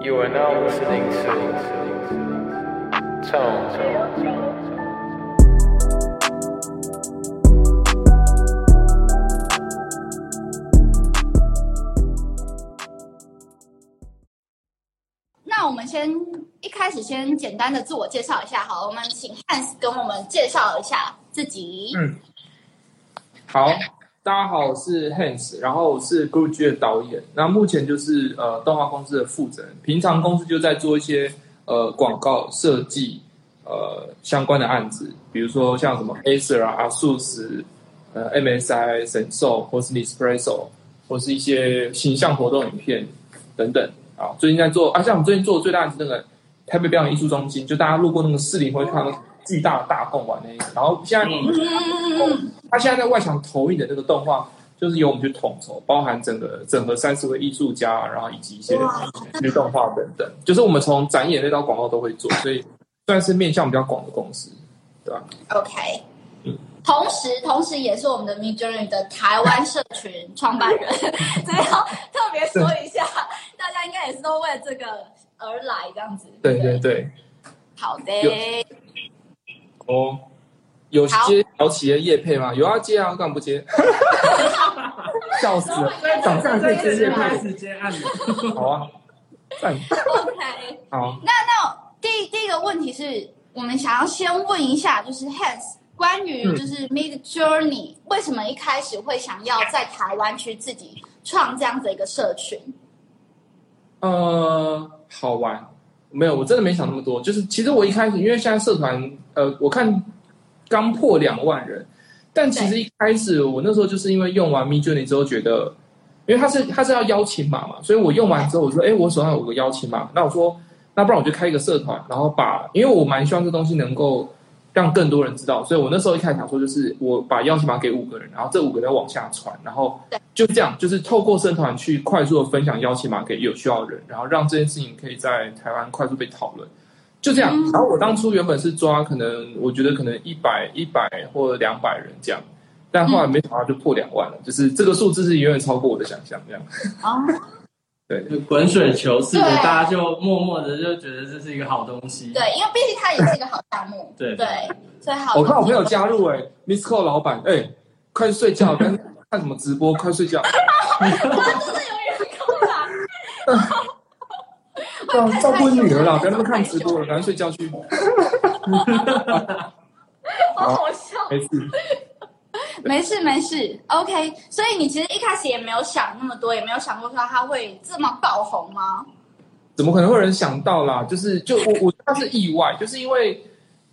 You are now listening to Tone. 那我们先一开始先简单的自我介绍一下，好了，我们请 Hans 跟我们介绍一下自己。嗯，好，大家好，我是 Hans，然后我是 Group G 的导演，那目前就是呃动画公司的负责人，平常公司就在做一些呃广告设计呃相关的案子，比如说像什么 Acer 啊、ASUS、呃 MSI、神兽或是 Nespresso，或是一些形象活动影片等等。啊。最近在做啊，像我们最近做的最大的是那个台北表演艺术中心，就大家路过那个四零会看到巨大的大贡丸那一个，然后现在。嗯，他现在在外墙投影的那个动画，就是由我们去统筹，包含整个整合三十位艺术家，然后以及一些哇去动画等等，就是我们从展演类到广告都会做，所以算是面向比较广的公司，对吧？OK。嗯同时，同时也是我们的 Mid Journey 的台湾社群创办人，所以要特别说一下，大家应该也是都为了这个而来，这样子。对对对，好的。哦，有接小企业业配吗？有要接啊，干嘛不接？笑死了，早上可以接业配，时间按钮。好啊，赞，OK。好。那那第第一个问题是我们想要先问一下，就是 Hans 关于嗯就是 Mid Journey、为什么一开始会想要在台湾去自己创这样子一个社群？呃，好玩，没有，我真的没想那么多。就是其实我一开始，因为现在社团，呃，我看刚破两万人，但其实一开始我那时候就是因为用完 Me Journey 之后，觉得，因为它是它是要邀请码嘛，所以我用完之后，我说，哎，我手上有个邀请码，那我说，那不然我就开一个社团，然后把，因为我蛮希望这东西能够让更多人知道，所以我那时候一开始想说，就是我把邀请码给五个人，然后这五个人往下传，然后就这样，就是透过社团去快速的分享邀请码给有需要的人，然后让这件事情可以在台湾快速被讨论，就这样。嗯然后我当初原本是抓可能，我觉得可能一百、一百或两百人这样，但后来没想到就破两万了，就是这个数字是远远超过我的想象，这样。哦，就滚水球似的，大家就默默的就觉得这是一个好东西。对，因为毕竟它也是一个好项目，对对，所以好。我看我朋友加入哎、m i s s Call 老板哎、快睡觉，跟看什么直播，快睡觉。我真的有员工啦，对啊，照顾女儿啦，不要那么看直播了，赶快睡觉去。好好笑。没事，没事没事，OK。所以你其实一开始也没有想那么多，也没有想过说他会这么爆红吗？怎么可能会有人想到啦？就是就我我他是意外，就是因为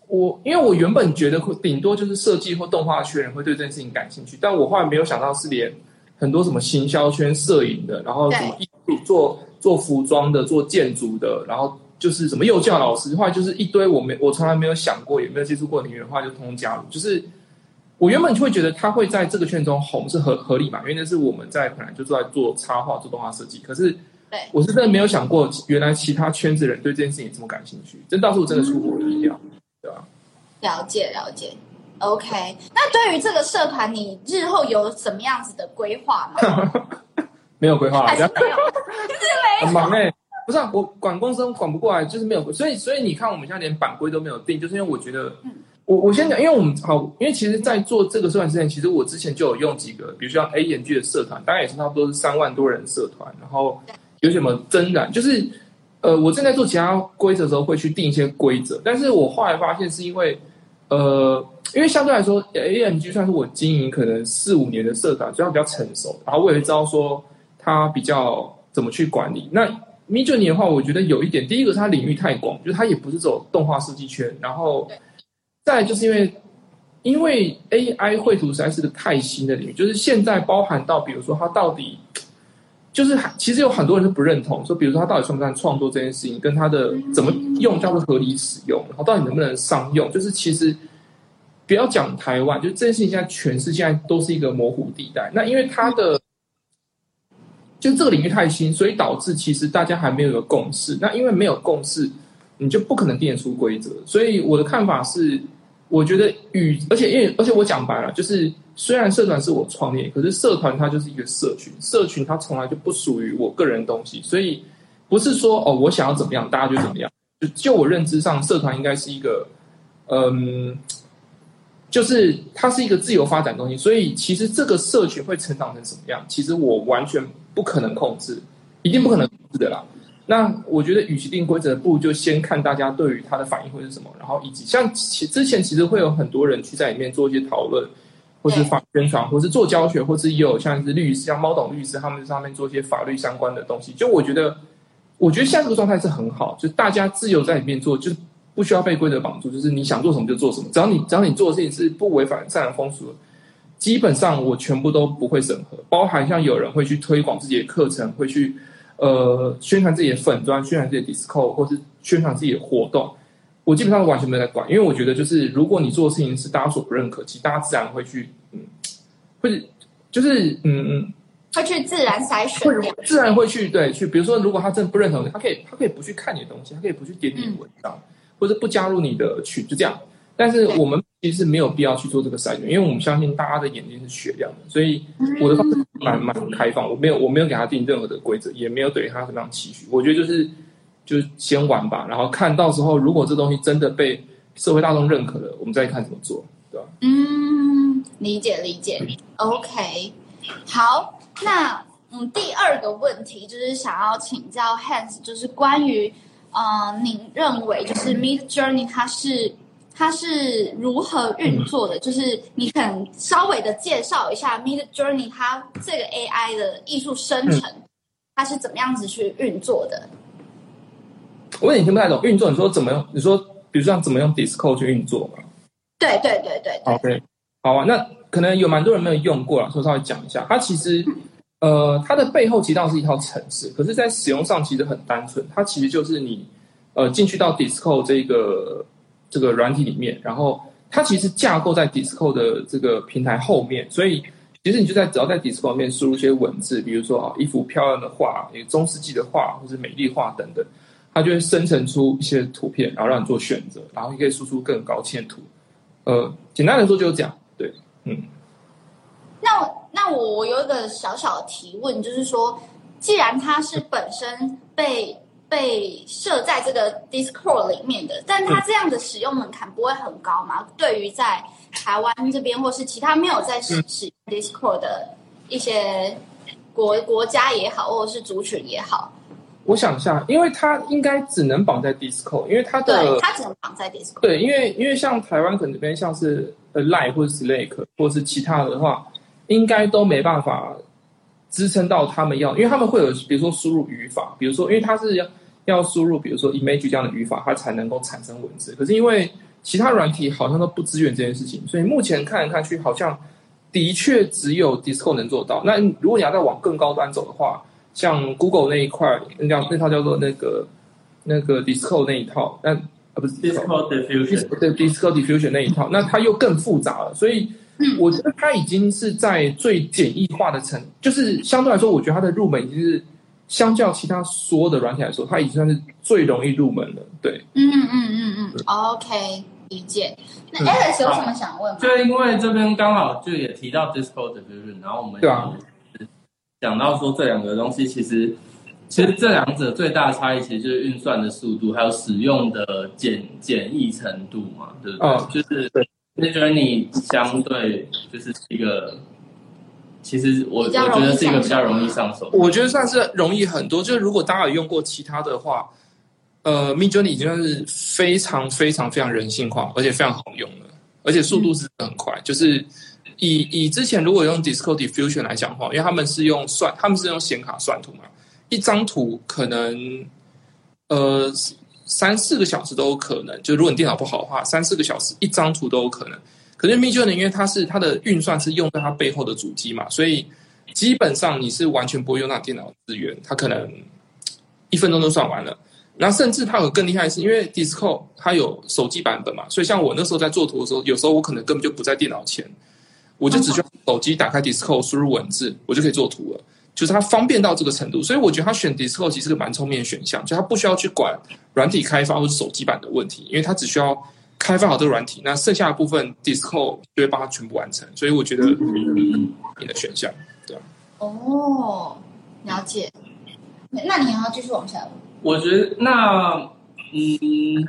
我因为我原本觉得会顶多就是设计或动画圈人会对这件事情感兴趣，但我后来没有想到是连很多什么行销圈、摄影的，然后什么艺术做做服装的、做建筑的，然后就是什么幼教老师，后来就是一堆我没我从来没有想过也没有接触过的领域的话，就通通加入。就是我原本就会觉得他会在这个圈中红是合合理嘛，因为那是我们在本来就是在做插画、做动画设计，可是。对我是真的没有想过，原来其他圈子人对这件事情这么感兴趣，这倒是我真的出乎我的意料，对吧？了解了解，OK。那对于这个社团，你日后有什么样子的规划吗？没有规划，还是 没有？很忙哎、不是、啊、我管公司管不过来，就是没有，所以所以你看我们现在连版规都没有定，就是因为我觉得，嗯我我先讲，因为我们好，因为其实，在做这个社团之前，其实我之前就有用几个，比如说像 A 研剧的社团，大概也是差不多是三万多人社团，然后有什么真染，就是呃，我正在做其他规则的时候会去定一些规则，但是我后来发现是因为呃，因为相对来说，A M G 算是我经营可能四五年的社团，所以它比较成熟，然后我也知道说它比较怎么去管理。那 m i d Journey 的话，我觉得有一点，第一个是它领域太广，就是它也不是走动画设计圈，然后再就是因为因为 AI 绘图实在是个太新的领域，就是现在包含到比如说它到底。就是其实有很多人是不认同，说比如说它到底算不算创作这件事情，跟它的怎么用叫做合理使用，然后到底能不能商用，就是其实不要讲台湾，就这件事情现在全世界都是一个模糊地带。那因为它的就这个领域太新，所以导致其实大家还没有一个共识。那因为没有共识，你就不可能定得出规则。所以我的看法是，我觉得与而且因为而且我讲白了，就是虽然社团是我创业，可是社团它就是一个社群，社群它从来就不属于我个人东西，所以不是说哦我想要怎么样，大家就怎么样。就就我认知上，社团应该是一个，嗯，就是它是一个自由发展东西，所以其实这个社群会成长成什么样，其实我完全不可能控制，一定不可能控制的啦。那我觉得，与其定规则，不如就先看大家对于它的反应会是什么，然后以及像其之前其实会有很多人去在里面做一些讨论，或是发宣传，或是做教学，或是也有像是律师，像猫董律师他们上面做一些法律相关的东西。就我觉得，我觉得现在这个状态是很好，就大家自由在里面做，就是不需要被规则绑住，就是你想做什么就做什么，只要你只要你做的事情是不违反自然风俗的，基本上我全部都不会审核，包含像有人会去推广自己的课程，会去。呃，宣传自己的粉砖，宣传自己的 Discord，或是宣传自己的活动，我基本上完全没有在管，因为我觉得就是如果你做的事情是大家所不认可，其实大家自然会去，嗯，会就是嗯嗯，会去自然筛选，会自然会去对去，比如说如果他真的不认同你，他可以他可以不去看你的东西，他可以不去点你的文章，或者不加入你的群，就这样。但是我们其实没有必要去做这个筛选，因为我们相信大家的眼睛是雪亮的，所以我的方式蛮蛮开放，我没有我没有给他定任何的规则，也没有对他什么样期许。我觉得就是就先玩吧，然后看到时候如果这东西真的被社会大众认可了，我们再看怎么做，对吧？嗯，理解理解。OK，好，那嗯第二个问题就是想要请教 Hans，就是关于呃您认为就是 Mid Journey 它是。它是如何运作的？就是你可能稍微的介绍一下 Mid Journey 它这个 AI 的艺术生成，它是怎么样子去运作的？我有点听不太懂运作。你说怎么用？你说比如说怎么用 Discord 去运作嘛？对对对对。OK，好啊。那可能有蛮多人没有用过了，所以稍微讲一下。它其实呃，它的背后其实是一套程式，可是在使用上其实很单纯。它其实就是你呃进去到 Discord 这个。这个软体里面，然后它其实架构在 Discord 的这个平台后面，所以其实你就在只要在 Discord 面输入一些文字，比如说啊一幅漂亮的画，一个中世纪的画，或者美丽画等等，它就会生成出一些图片，然后让你做选择，然后你可以输出更高清的图。呃，简单来说就是这样，对，嗯。那那我我有一个小小的提问，就是说，既然它是本身被被设在这个 Discord 里面的，但它这样的使用门槛不会很高嘛？对于在台湾这边或是其他没有在使使用 Discord 的一些国国家也好，或者是族群也好，我想一下，因为它应该只能绑在 Discord，因为它的它只能绑在 Discord。对，因为因为像台湾可能这边像是呃 Line 或者 Slack 或是其他的话，应该都没办法支撑到他们要，因为他们会有比如说输入语法，比如说因为它是要。输入比如说 image 这样的语法，它才能够产生文字。可是因为其他软体好像都不支援这件事情，所以目前看来看去，好像的确只有 Discord 能做到。那如果你要再往更高端走的话，像 Google 那一块，那叫那套叫做那个那个 Discord 那一套，那啊不是 Discord Diffusion，对 Discord Diffusion 那一套，那它又更复杂了。所以我觉得它已经是在最简易化的层，就是相对来说，我觉得它的入门已经是。相较其他所有的软体来说，它已经算是最容易入门的。对，嗯嗯嗯嗯，OK，理解。那 Alex 有什么想问吗？就因为这边刚好就也提到 Discord 的部分，然后我们对啊，讲到说这两个东西，其实其实这两者最大的差异，其实就是运算的速度，还有使用的简简易程度嘛，对不对？就是那觉得你相对就是一个。其实我我觉得是一个比较容易上手，我觉得算是容易很多。就是如果大家有用过其他的话，呃，Midjourney 已经算是非常非常非常人性化，而且非常好用了，而且速度是很快。就是以以之前如果用 Discord Diffusion 来讲的话，因为他们是用算，他们是用显卡算图嘛，一张图可能呃三四个小时都有可能。就如果你电脑不好的话，三四个小时一张图都有可能。可是 Midjourney 因为它是它的运算是用在它背后的主机嘛，所以基本上你是完全不会用到电脑资源，它可能一分钟都算完了。然后甚至它有更厉害的是，因为 d i s c o 它有手机版本嘛，所以像我那时候在做图的时候，有时候我可能根本就不在电脑前，我就只需要手机打开 Discord 输入文字，我就可以做图了。就是它方便到这个程度，所以我觉得它选 d i s c o 其实是个蛮聪明的选项，就它不需要去管软体开发或者手机版的问题，因为它只需要。开发好这个软体，那剩下的部分 Discord 就会帮他全部完成。所以我觉得你的选项，对啊。哦，了解。那你还要继续往下？我觉得那嗯，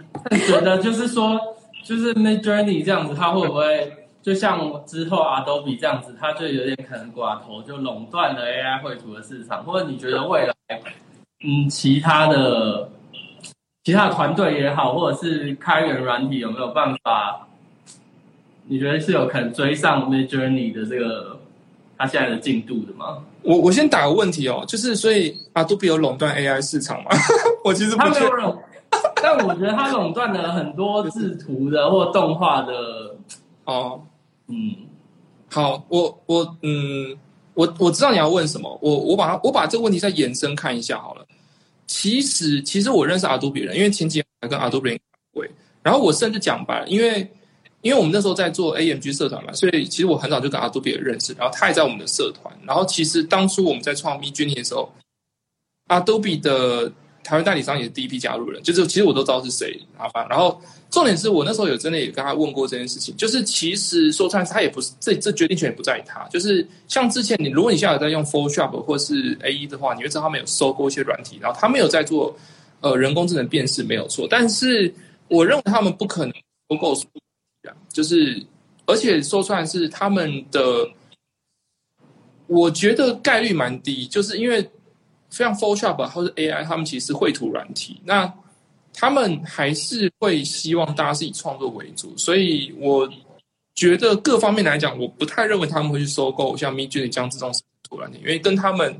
觉得就是说，就是 Mid Journey 这样子，它会不会就像之后 Adobe 这样子，它就有点可能寡头，就垄断了 AI 绘图的市场？或者你觉得未来，嗯，其他的其他的团队也好，或者是开源软体有没有办法？你觉得是有可能追上 Mid Journey 的这个它现在的进度的吗？我我先打个问题哦，就是所以 Adobe 有垄断 AI 市场吗？我其实他没有垄，但我觉得他垄断了很多制图的或动画的 哦，嗯，好，我我嗯，我我知道你要问什么，我我把它我把这个问题再延伸看一下好了。其实其实我认识阿杜比人，因为前几年跟阿杜比人会，然后我甚至讲吧，因为。因为我们那时候在做 AMG 社团嘛，所以其实我很早就跟阿杜比人认识，然后他也在我们的社团。然后其实当初我们在创 M 君的时候，阿杜比的台湾代理商也是第一批加入人，就是其实我都知道是谁。好吧然后重点是我那时候有真的也跟他问过这件事情，就是其实说穿他也不是这这决定权也不在于他，就是像之前你如果你现在有在用 Photoshop 或是 AE 的话，你会知道他们有收过一些软体，然后他们有在做呃人工智能辨识没有错，但是我认为他们不可能收购。就是，而且说出来是他们的，我觉得概率蛮低，就是因为非常 Photoshop 或者 AI，他们其实绘图软体，那他们还是会希望大家是以创作为主，所以我觉得各方面来讲，我不太认为他们会去收购像 Midjourney 这样这种图软体，因为跟他们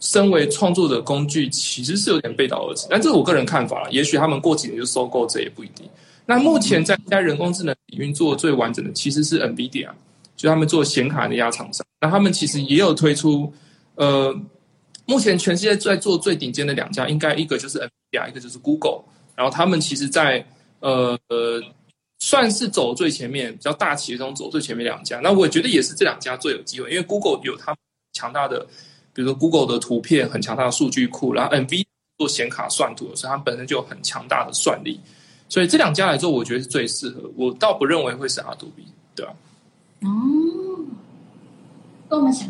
身为创作的工具，其实是有点背道而驰。但这我个人看法，也许他们过几年就收购，这也不一定。那目前在在人工智能领域做最完整的其实是 NVIDIA，就他们做显卡那家厂商。那他们其实也有推出，呃，目前全世界在做最顶尖的两家，应该一个就是 NVIDIA，一个就是 Google。然后他们其实，在呃呃，算是走最前面，比较大企业中走最前面两家。那我觉得也是这两家最有机会，因为 Google 有它强大的，比如说 Google 的图片很强大的数据库，然后 NVIDIA 做显卡算图，所以它本身就有很强大的算力。所以这两家来做，我觉得是最适合。我倒不认为会是阿杜比，对吧？哦，跟我们想，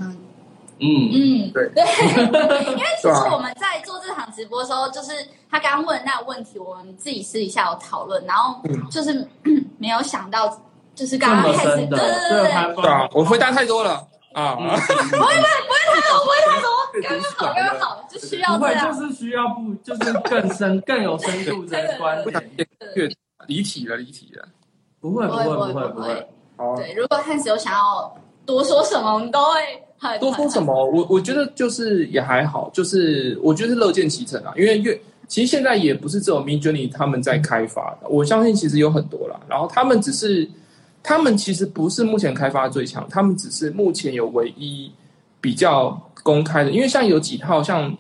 嗯嗯，对。对，因为其实我们在做这场直播的时候，就是他刚刚问那个问题，我们自己私底下有讨论，然后就是没有想到，就是刚刚开始，对对对对啊，我回答太多了。啊，不会不会不会太多，不会太多，刚刚好刚刚好，就需要这样，就是需要不就是更深更有深度的观点，越离体了离体了，不会不会不会不会，对，如果汉斯有想要多说什么，我们都会很多说什么，我我觉得就是也还好，就是我觉得是乐见其成啊，因为越其实现在也不是只有 Mid Journey 他们在开发的，我相信其实有很多啦，然后他们只是。他们其实不是目前开发最强，他们只是目前有唯一比较公开的。因为像有几套，像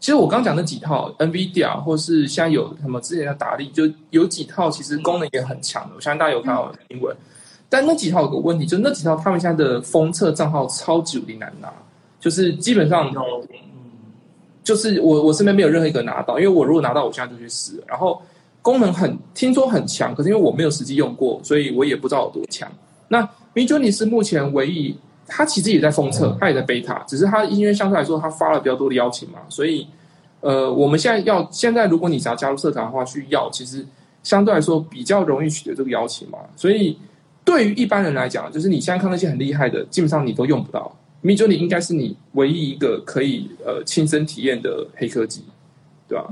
其实我刚讲的几套，NVIDIA 或是现在有什么之前的达利，就有几套其实功能也很强的。我相信大家有看到英文，但那几套有个问题，就那几套他们现在的封测账号超级无敌难拿，就是基本上，就是我我身边没有任何一个拿到，因为我如果拿到，我现在就去试，然后。功能很听说很强，可是因为我没有实际用过，所以我也不知道有多强。那 Midjourney 是目前唯一，它其实也在封测，它也在 beta，只是它因为相对来说它发了比较多的邀请嘛，所以呃，我们现在要现在如果你想要加入社团的话，去要其实相对来说比较容易取得这个邀请嘛。所以对于一般人来讲，就是你现在看那些很厉害的，基本上你都用不到。Midjourney 应该是你唯一一个可以呃亲身体验的黑科技，对吧？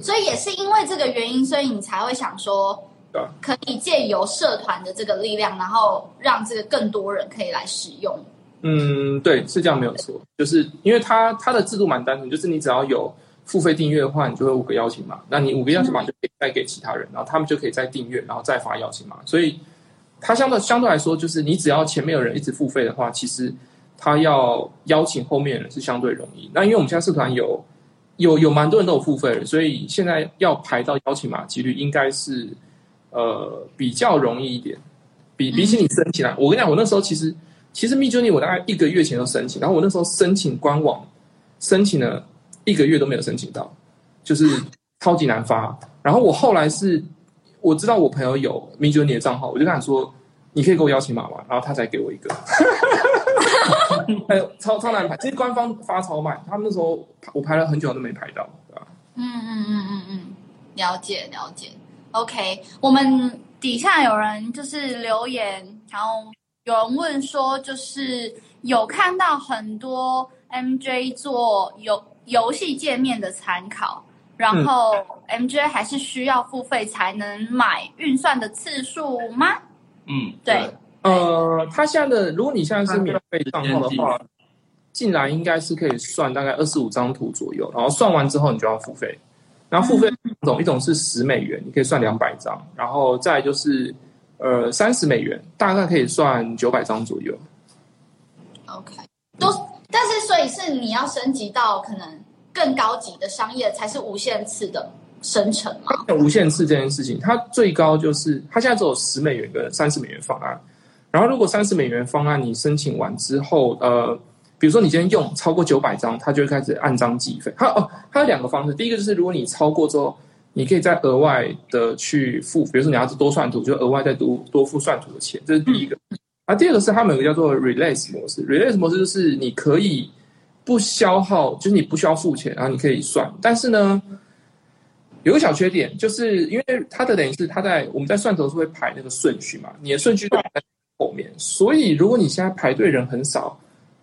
所以也是因为这个原因，所以你才会想说，对可以借由社团的这个力量，然后让这个更多人可以来使用。嗯，对，是这样没有错。就是因为它它的制度蛮单纯，就是你只要有付费订阅的话，你就会五个邀请码，那你五个邀请码就可以再给其他人，然后他们就可以再订阅，然后再发邀请码。所以它相对相对来说，就是你只要前面有人一直付费的话，其实他要邀请后面人是相对容易。那因为我们现在社团有。有有蛮多人都有付费的，所以现在要排到邀请码几率应该是，呃，比较容易一点。比比起你申请啊，我跟你讲，我那时候其实其实 Midjourney 我大概一个月前就申请，然后我那时候申请官网申请了一个月都没有申请到，就是超级难发。然后我后来是我知道我朋友有 Midjourney 的账号，我就跟他说，你可以给我邀请码吗？然后他才给我一个。还 有超超难排，其实官方发超慢，他们那时候我排了很久都没排到，对吧？嗯嗯嗯嗯嗯，了解了解。OK，我们底下有人就是留言，然后有人问说，就是有看到很多 MJ 做游游戏界面的参考，然后 MJ 还是需要付费才能买运算的次数吗？嗯，对。呃，他现在的，如果你现在是免费账号的话，进来应该是可以算大概二十五张图左右，然后算完之后你就要付费。然后付费两种，一种是十美元，你可以算两百张，然后再就是呃三十美元，大概可以算九百张左右。OK，都但是所以是你要升级到可能更高级的商业才是无限次的生成吗？无限次这件事情，它最高就是它现在只有十美元跟三十美元方案。然后，如果三十美元方案你申请完之后，呃，比如说你今天用超过九百张，它就会开始按张计费。它哦，它有两个方式，第一个就是如果你超过之后，你可以再额外的去付，比如说你要是多算图，就额外再多多付算图的钱，这是第一个。啊，第二个是他们有个叫做 release 模式，release 模式就是你可以不消耗，就是你不需要付钱，然后你可以算，但是呢，有个小缺点，就是因为它的等于是它在我们在算头是会排那个顺序嘛，你的顺序在。后面，所以如果你现在排队人很少，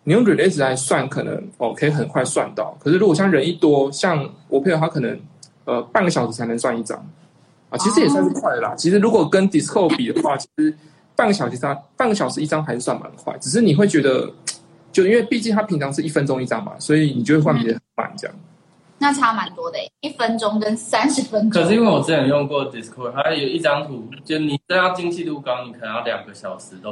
你用 release 来算，可能哦可以很快算到。可是如果像人一多，像我朋友他可能呃半个小时才能算一张啊，其实也算是快的啦。其实如果跟 disco 比的话，其实半个小时它半个小时一张还是算蛮快。只是你会觉得，就因为毕竟它平常是一分钟一张嘛，所以你就会换别很慢这样。那差蛮多的，一分钟跟三十分钟。可是因为我之前用过 Discord，它有一张图，就你这样精细度高，你可能要两个小时都。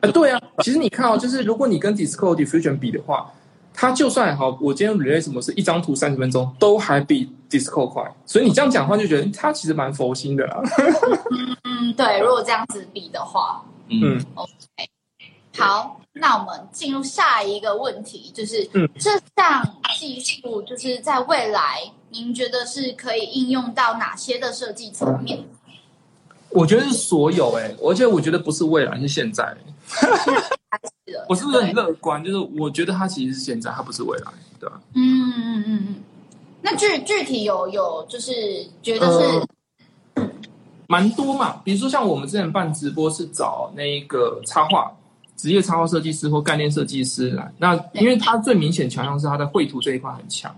啊，对啊，其实你看哦，就是如果你跟 Discord Diffusion 比的话，它就算好，我今天 Release 什么是一张图三十分钟，都还比 Discord 快。所以你这样讲话就觉得它其实蛮佛心的啦。嗯，对，如果这样子比的话，嗯，OK。好，那我们进入下一个问题，就是这项技术，就是在未来，您觉得是可以应用到哪些的设计层面？我觉得是所有哎，而且我觉得不是未来，是现在。我是不是很乐观？就是我觉得它其实是现在，它不是未来，对吧？嗯嗯嗯嗯。那具具体有有就是觉得是蛮多嘛，比如说像我们之前办直播是找那个插画。职业插画设计师或概念设计师来，那因为他最明显强项是他在绘图这一块很强。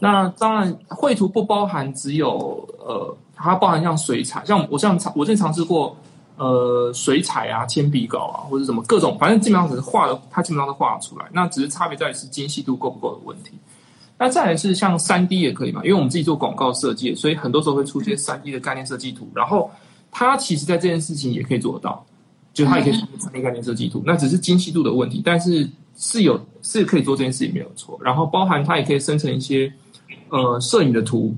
那当然，绘图不包含只有呃，它包含像水彩，像我像尝我之前尝试过呃水彩啊、铅笔稿啊，或者什么各种，反正基本上只是画的，它基本上都画得出来。那只是差别在于是精细度够不够的问题。那再来是像三 D 也可以嘛，因为我们自己做广告设计，所以很多时候会出现三 D 的概念设计图，然后它其实在这件事情也可以做得到。就它也可以产生概念设计图，那只是精细度的问题，但是是有是可以做这件事情没有错。然后包含它也可以生成一些呃摄影的图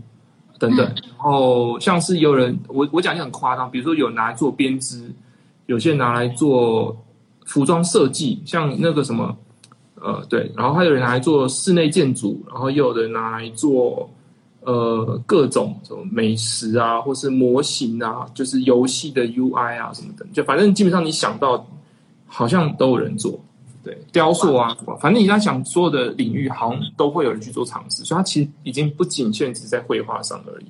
等等。然后像是有人我我讲就很夸张，比如说有拿来做编织，有些拿来做服装设计，像那个什么呃对，然后还有人拿来做室内建筑，然后又有人拿来做。呃，各种什么美食啊，或是模型啊，就是游戏的 UI 啊，什么的，就反正基本上你想到，好像都有人做。对，雕塑啊，反正你在想所有的领域，好像都会有人去做尝试。所以它其实已经不仅限只在绘画上而已，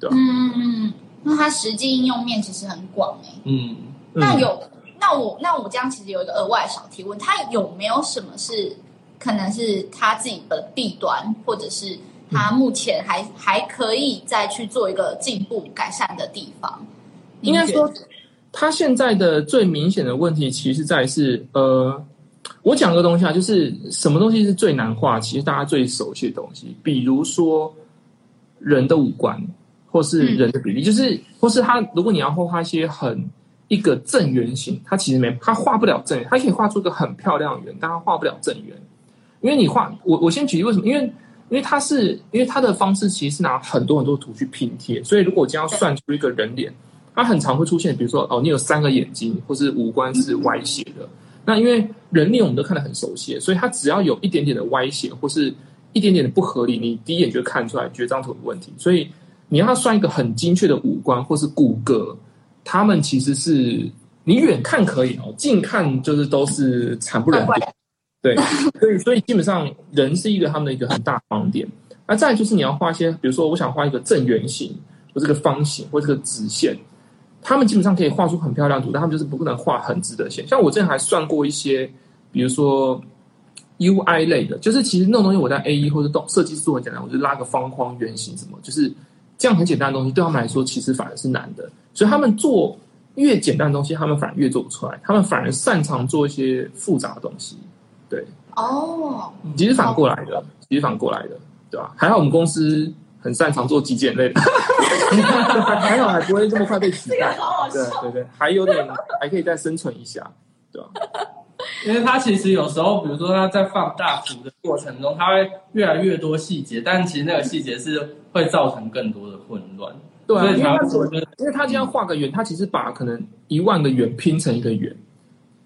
对吧？嗯嗯嗯，那它实际应用面其实很广诶。嗯，那有，那我那我这样其实有一个额外小提问，它有没有什么是可能是它自己的弊端，或者是？他目前还还可以再去做一个进步改善的地方。应该说，他现在的最明显的问题，其实在是呃，我讲个东西啊，就是什么东西是最难画？其实大家最熟悉的东西，比如说人的五官，或是人的比例，就是或是他，如果你要画画一些很一个正圆形，他其实没，他画不了正圆，他可以画出一个很漂亮的圆，但他画不了正圆，因为你画，我我先举例为什么？因为因为它是，因为它的方式其实是拿很多很多图去拼贴，所以如果我将要算出一个人脸，它很常会出现，比如说哦，你有三个眼睛，或是五官是歪斜的。那因为人脸我们都看得很熟悉，所以它只要有一点点的歪斜，或是一点点的不合理，你第一眼就看出来，觉得这张图有问题。所以你要算一个很精确的五官或是骨骼，他们其实是你远看可以哦，近看就是都是惨不忍睹。对，所以所以基本上人是一个他们的一个很大盲点。那再就是你要画一些，比如说我想画一个正圆形，或这个方形，或这个直线，他们基本上可以画出很漂亮图，但他们就是不可能画很直的线。像我之前还算过一些，比如说 UI 类的，就是其实那种东西我在 A E 或者动设计做很简单，我就拉个方框、圆形什么，就是这样很简单的东西，对他们来说其实反而是难的。所以他们做越简单的东西，他们反而越做不出来，他们反而擅长做一些复杂的东西。对，哦，其实反过来的，其实反过来的，对吧？还好我们公司很擅长做极简类的，还好还不会这么快被取代。对对对，还有点还可以再生存一下，对吧？因为它其实有时候，比如说它在放大图的过程中，它会越来越多细节，但其实那个细节是会造成更多的混乱。对啊，因为他因为他今天画个圆，他其实把可能一万个圆拼成一个圆。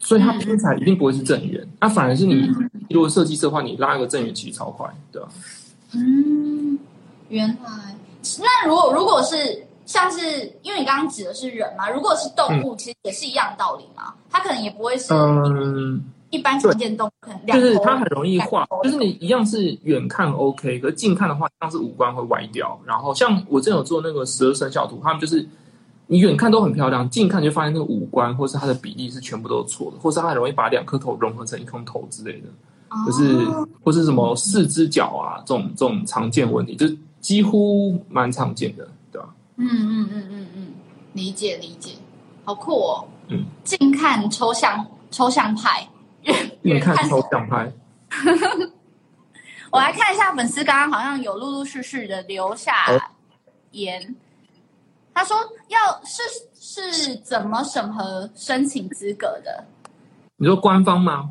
所以它拼起来一定不会是正圆，那反而是你如果设计师的话，你拉一个正圆其实超快，对吧？嗯，原来那如果如果是像是因为你刚刚指的是人嘛，如果是动物，其实也是一样道理嘛，它可能也不会是嗯一般常见动物，就是它很容易画，就是你一样是远看 OK，可是近看的话，像是五官会歪掉。然后像我之前有做那个十二生肖图，他们就是。你远看都很漂亮，近看就发现那个五官或是它的比例是全部都是错的，或是它很容易把两颗头融合成一颗头之类的，就是或是什么四只脚啊这种这种常见问题，就几乎蛮常见的，对吧？嗯嗯嗯嗯嗯，理解理解，好酷哦。嗯，近看抽象抽象派，远看抽象派。我来看一下粉丝，刚刚好像有陆陆续续的留下言。他说：“要是是怎么审核申请资格的？你说官方吗？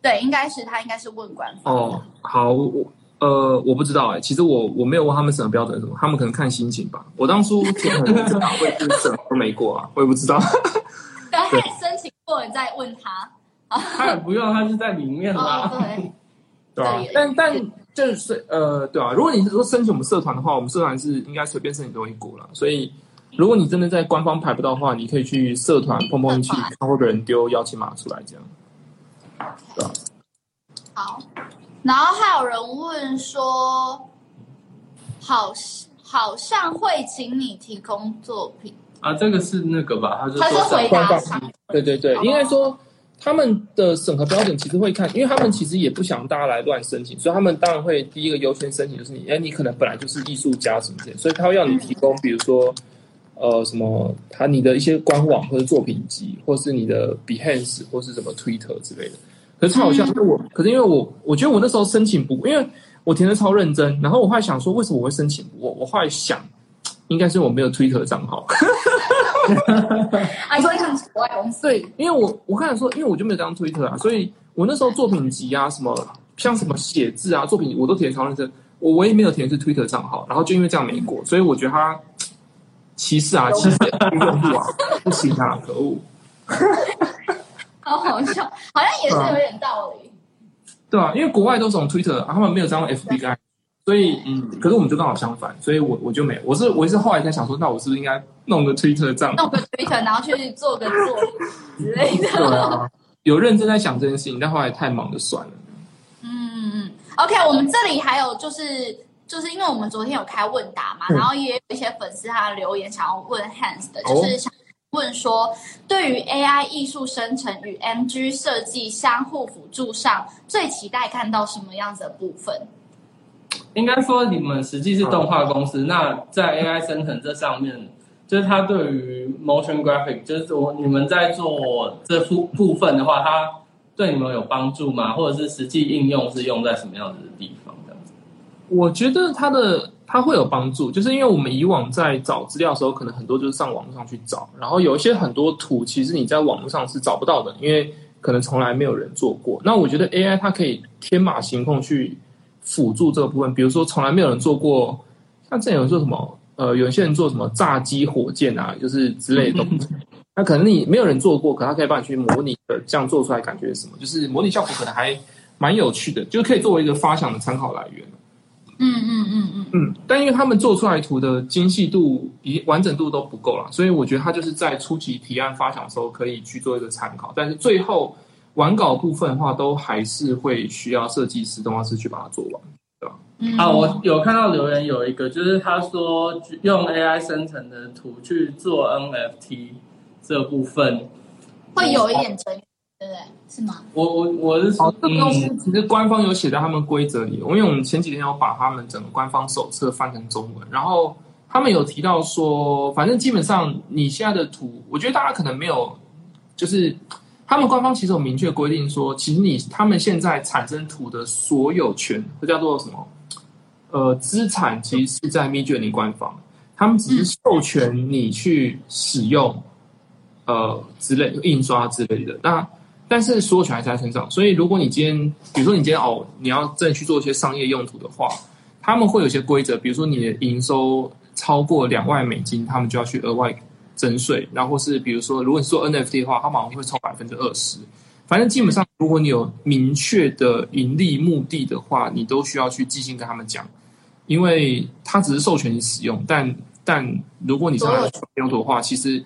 对，应该是他，应该是问官方。哦，好，我呃，我不知道哎，其实我我没有问他们审核标准什么，他们可能看心情吧。我当初填很正常会审核没过啊，我也不知道。等申请过了再问他。他也不用，他是在里面嘛。对，对啊。但但就是呃，对啊。如果你是说申请我们社团的话，我们社团是应该随便申请都会过了，所以。如果你真的在官方排不到的话，你可以去社团碰碰运气，看会不会人丢邀请码出来，这样。对好，然后还有人问说，好，好像会请你提供作品啊？这个是那个吧？他是他是回答对对对，应该说他们的审核标准其实会看，因为他们其实也不想大家来乱申请，所以他们当然会第一个优先申请就是你，哎，你可能本来就是艺术家什么的，所以他会要你提供，比如说。呃，什么？他你的一些官网或者作品集，或是你的 Behance 或是什么 Twitter 之类的。可是超好笑，因为我，可是因为我，我觉得我那时候申请不，因为我填的超认真。然后我后来想说，为什么我会申请不过？我后来想，应该是我没有 Twitter 账号。啊，所以很奇怪。对，因为我我刚才说，因为我就没有张 Twitter 啊，所以我那时候作品集啊，什么像什么写字啊，作品我都填超认真。我唯一没有填是 Twitter 账号，然后就因为这样没过，所以我觉得他。歧视啊！歧视用户啊！不行啊！可恶！好好笑，好像也是有点道理。对啊，因为国外都是用 Twitter，他们没有这样 FB，所以嗯，可是我们就刚好相反，所以我我就没，我是我是后来才想说，那我是不是应该弄个 Twitter 账，弄个 Twitter，然后去做个做之类的。对啊，有认真在想这件事情，但后来太忙就算了。嗯嗯嗯，OK，我们这里还有就是。就是因为我们昨天有开问答嘛，然后也有一些粉丝他留言想要问 Hans 的，就是想问说，对于 AI 艺术生成与 MG 设计相互辅助上，最期待看到什么样子的部分？应该说你们实际是动画公司，那在 AI 生成这上面，就是它对于 motion graphic，就是我你们在做这部部分的话，它对你们有帮助吗？或者是实际应用是用在什么样子的地方？我觉得它的它会有帮助，就是因为我们以往在找资料的时候，可能很多就是上网络上去找，然后有一些很多图，其实你在网络上是找不到的，因为可能从来没有人做过。那我觉得 AI 它可以天马行空去辅助这个部分，比如说从来没有人做过，像这有人做什么，呃，有些人做什么炸机火箭啊，就是之类的东西，那可能你没有人做过，可它可以帮你去模拟的，这样做出来感觉是什么？就是模拟效果可能还蛮有趣的，就是可以作为一个发想的参考来源。嗯嗯嗯嗯嗯，但因为他们做出来图的精细度、以完整度都不够了，所以我觉得他就是在初级提案发想的时候可以去做一个参考，但是最后完稿部分的话，都还是会需要设计师、动画师去把它做完，对吧？嗯。啊，我有看到留言有一个，就是他说用 AI 生成的图去做 NFT 这部分会有一点争议，对不对？是吗？我我我是说，这个东西嗯其实官方有写在他们规则里，因为我们前几天有把他们整个官方手册翻成中文，然后他们有提到说，反正基本上你现在的图，我觉得大家可能没有，就是他们官方其实有明确规定说，其实你他们现在产生图的所有权，这叫做什么？呃，资产其实是在 Midjourney 官方，他们只是授权你去使用，呃之类印刷之类的。那但是所有权还是在身上，所以如果你今天，比如说你今天哦，你要真的去做一些商业用途的话，他们会有一些规则，比如说你的营收超过两万美金，他们就要去额外征税，然后是比如说，如果你做 NFT 的话，他马上会抽百分之二十。反正基本上，如果你有明确的盈利目的的话，你都需要去寄信跟他们讲，因为他只是授权你使用，但但如果你是他的用途的话，其实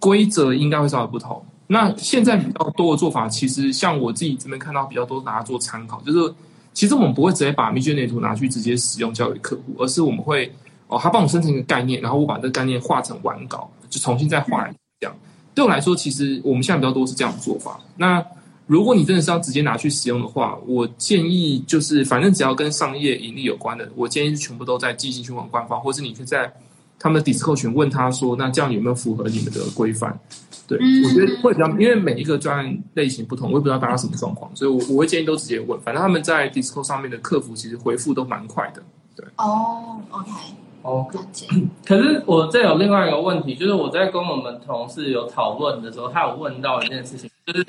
规则应该会稍微不同。那现在比较多的做法，其实像我自己这边看到比较多拿做参考，就是其实我们不会直接把 Midjourney 图拿去直接使用交给客户，而是我们会哦，他帮我生成一个概念，然后我把这个概念画成完稿，就重新再画一次这样。对我来说，其实我们现在比较多是这样的做法。那如果你真的是要直接拿去使用的话，我建议就是反正只要跟商业盈利有关的，我建议是全部都在寄信去问官方，或是你可以在他们的 Discord 群问他说，那这样有没有符合你们的规范？对，嗯我觉得会比较，因为每一个专案类型不同，我也不知道大家什么状况，所以我我会建议都直接问。反正他们在 Discord 上面的客服其实回复都蛮快的。对哦，OK，哦。可是我这有另外一个问题，就是我在跟我们同事有讨论的时候，他有问到一件事情，就是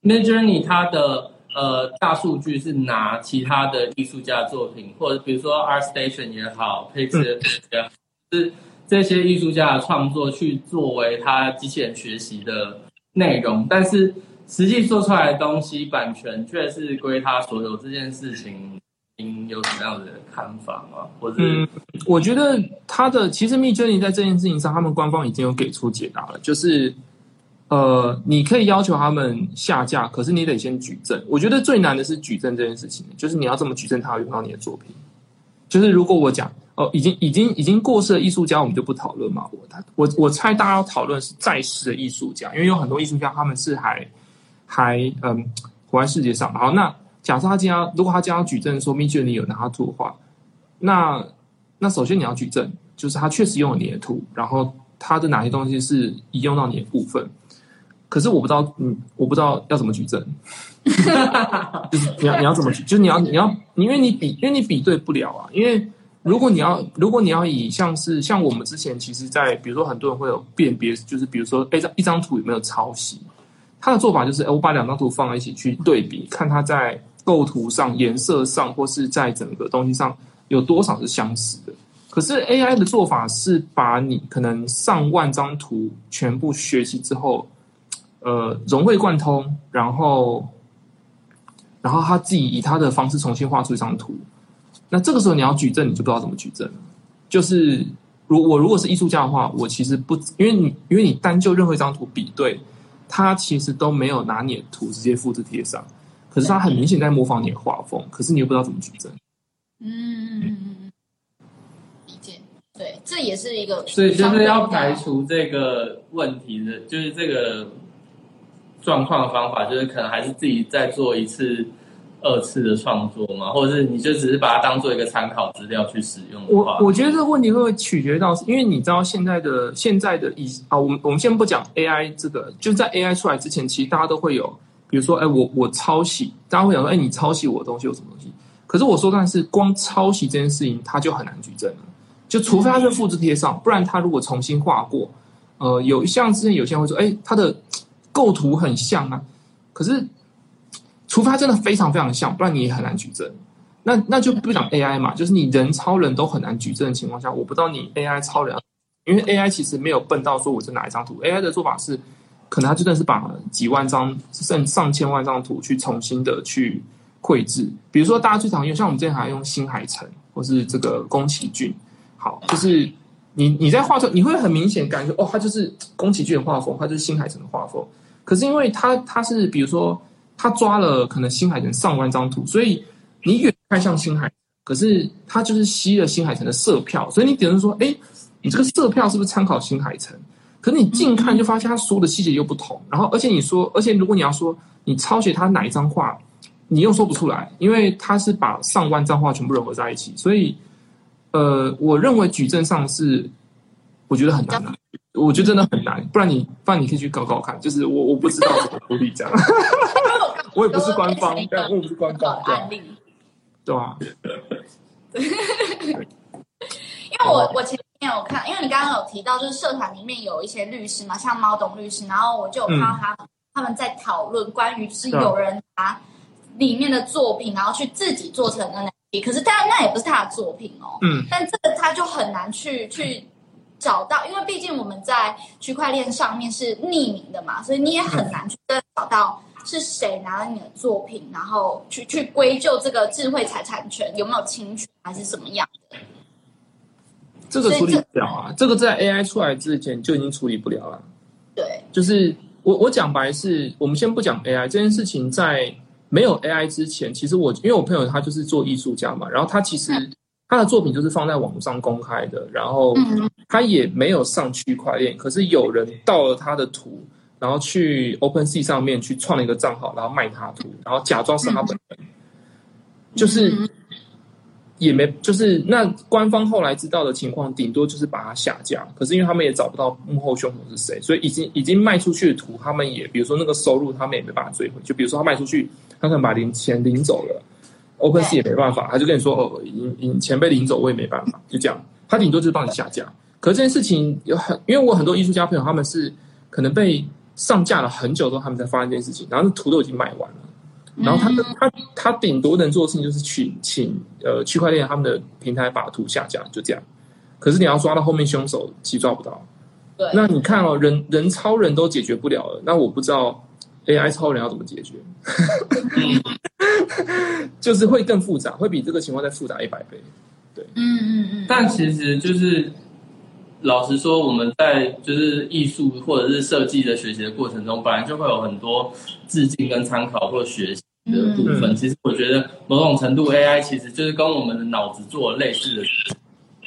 Midjourney 它的呃大数据是拿其他的艺术家作品，或者比如说 ArtStation 也好，Pixar 也好，是这些艺术家的创作去作为他机器人学习的内容，但是实际做出来的东西版权却是归他所有。这件事情，您有什么样的看法吗？或者，我觉得他的其实 Midjourney 在这件事情上，他们官方已经有给出解答了，就是呃，你可以要求他们下架，可是你得先举证。我觉得最难的是举证这件事情，就是你要这么举证他会用到你的作品。就是如果我讲哦，已经已经已经过世的艺术家，我们就不讨论嘛。我他我我猜大家要讨论是在世的艺术家，因为有很多艺术家他们是还还嗯活在世界上。好，那假设他今天如果他今天举证说 Midjourney 有拿他图的话，那那首先你要举证，就是他确实用了你的图，然后他的哪些东西是移用到你的部分。可是我不知道，嗯，我不知道要怎么举证，就是你要你要怎么举，就是你要你要，因为你比因为你比对不了啊，因为如果你要如果你要以像是像我们之前其实，在比如说很多人会有辨别，就是比如说哎，这一张图有没有抄袭，他的做法就是，哎，我把两张图放在一起去对比，看它在构图上、颜色上，或是在整个东西上有多少是相似的。可是 AI 的做法是把你可能上万张图全部学习之后，呃，融会贯通，然后，然后他自己以他的方式重新画出一张图。那这个时候你要举证，你就不知道怎么举证。就是如我如果是艺术家的话，我其实不，因为你因为你单就任何一张图比对，他其实都没有拿你的图直接复制贴上，可是他很明显在模仿你的画风，可是你又不知道怎么举证。嗯嗯嗯嗯，理解。对，这也是一个，所以就是要排除这个问题的，就是这个状况的方法，就是可能还是自己再做一次、二次的创作嘛，或者是你就只是把它当做一个参考资料去使用的我，我觉得这个问题会取决到，因为你知道现在的现在的以啊，我们我们先不讲 AI 这个，就在 AI 出来之前，其实大家都会有，比如说，哎，我我抄袭，大家会想说，哎，你抄袭我的东西有什么东西？可是我说，但是光抄袭这件事情，它就很难举证了。就除非它是复制贴上，不然它如果重新画过，呃，有像之前有些人会说，哎，它的构图很像啊，可是除非它真的非常非常像，不然你也很难举证。那那就不讲 AI 嘛，就是你人超人都很难举证的情况下，我不知道你 AI 超人，因为 AI 其实没有笨到说我是哪一张图，AI 的做法是，可能它真的是把几万张甚上千万张图去重新的去绘制。比如说大家最常用，像我们之前还用新海诚或是这个宫崎骏，好，就是你你在画出你会很明显感觉哦，它就是宫崎骏的画风，它就是新海诚的画风。可是因为它它是比如说他抓了可能新海诚上万张图，所以你远看像新海，可是他就是吸了新海诚的色票，所以你只能说，哎，你这个色票是不是参考新海诚？可是你近看就发现他所有的细节又不同，然后而且你说，而且如果你要说你抄写他哪一张画，你又说不出来，因为他是把上万张画全部融合在一起，所以，呃，我认为矩阵上是我觉得很难，我觉得真的很难，不然你不然你可以去搞搞看，就是我我不知道怎么处理这样，我也不是官方，但我也不是官方案例，对吧？因为我我前面。有看，因为你刚刚有提到，就是社团里面有一些律师嘛，像猫董律师，然后我就有看到他他们在讨论关于是有人拿里面的作品，然后去自己做成 NFT，可是当然那也不是他的作品哦，嗯，但这个他就很难去去找到，因为毕竟我们在区块链上面是匿名的嘛，所以你也很难去找到是谁拿了你的作品，然后去去归咎这个智慧财产权有没有侵权还是什么样的。这个处理不了啊！这个在 AI 出来之前就已经处理不了了。对，就是我我讲白是，我们先不讲 AI 这件事情，在没有 AI 之前，其实我因为我朋友他就是做艺术家嘛，然后他其实他的作品就是放在网络上公开的，然后他也没有上区块链，可是有人盗了他的图，然后去 OpenSea 上面去创了一个账号，然后卖他图，然后假装是他本人，就是。也没，就是那官方后来知道的情况，顶多就是把它下架。可是因为他们也找不到幕后凶手是谁，所以已经已经卖出去的图，他们也比如说那个收入，他们也没办法追回。就比如说他卖出去，他可能把零钱领走了，OpenSea 也没办法，他就跟你说哦，银银钱被领走，我也没办法，就这样。他顶多就是帮你下架。可这件事情有很，因为我很多艺术家朋友，他们是可能被上架了很久之后，他们才发现这件事情，然后图都已经卖完了。然后他他他顶多能做的事情就是去请呃区块链他们的平台把图下架，就这样。可是你要抓到后面凶手，其实抓不到。对。那你看哦，人人超人都解决不了了，那我不知道 AI 超人要怎么解决。就是会更复杂，会比这个情况再复杂一百倍。对。嗯嗯嗯。但其实就是老实说，我们在就是艺术或者是设计的学习的过程中，本来就会有很多致敬跟参考或学习。的部分，其实我觉得某种程度 AI 其实就是跟我们的脑子做类似的，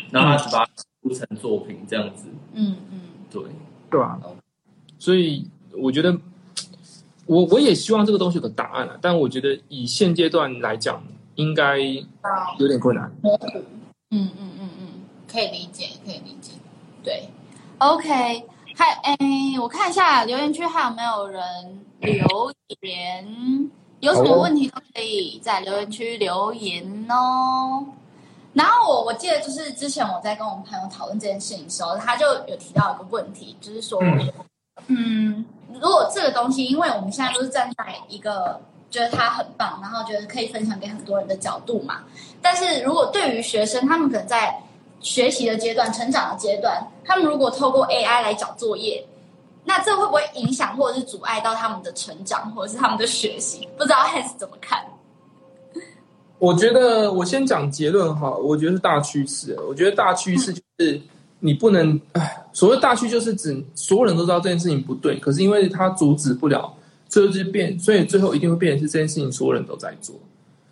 然后把它出成作品这样子。嗯嗯，对对啊。所以我觉得，我我也希望这个东西有个答案啊，但我觉得以现阶段来讲，应该有点困难。模糊。嗯嗯嗯嗯，可以理解，可以理解。对，OK，还哎，我看一下留言区还有没有人留言。有什么问题都可以在留言区留言哦。然后我我记得就是之前我在跟我们朋友讨论这件事情的时候，他就有提到一个问题，就是说，嗯，如果这个东西，因为我们现在都是站在一个觉得它很棒，然后觉得可以分享给很多人的角度嘛。但是如果对于学生，他们可能在学习的阶段、成长的阶段，他们如果透过 AI 来找作业。那这会不会影响或者是阻碍到他们的成长，或者是他们的学习？不知道 Hans 怎么看？我觉得我先讲结论哈，我觉得是大趋势。我觉得大趋势就是你不能，哎，所谓大趋就是指所有人都知道这件事情不对，可是因为他阻止不了，最后就变，所以最后一定会变成是这件事情所有人都在做。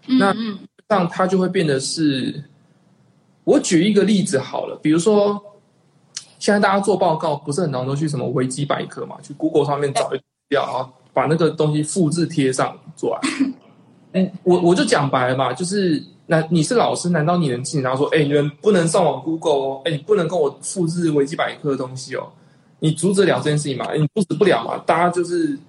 那这样他就会变得是，我举一个例子好了，比如说。现在大家做报告不是很常都去什么维基百科嘛？去 Google 上面找一料，然后把那个东西复制贴上做啊。嗯，我我就讲白了嘛，就是那你是老师，难道你能进然后说，哎，你们不能上网 Google 哦，哎，你不能跟我复制维基百科的东西哦，你阻止了这件事情嘛？你阻止不了嘛？大家就是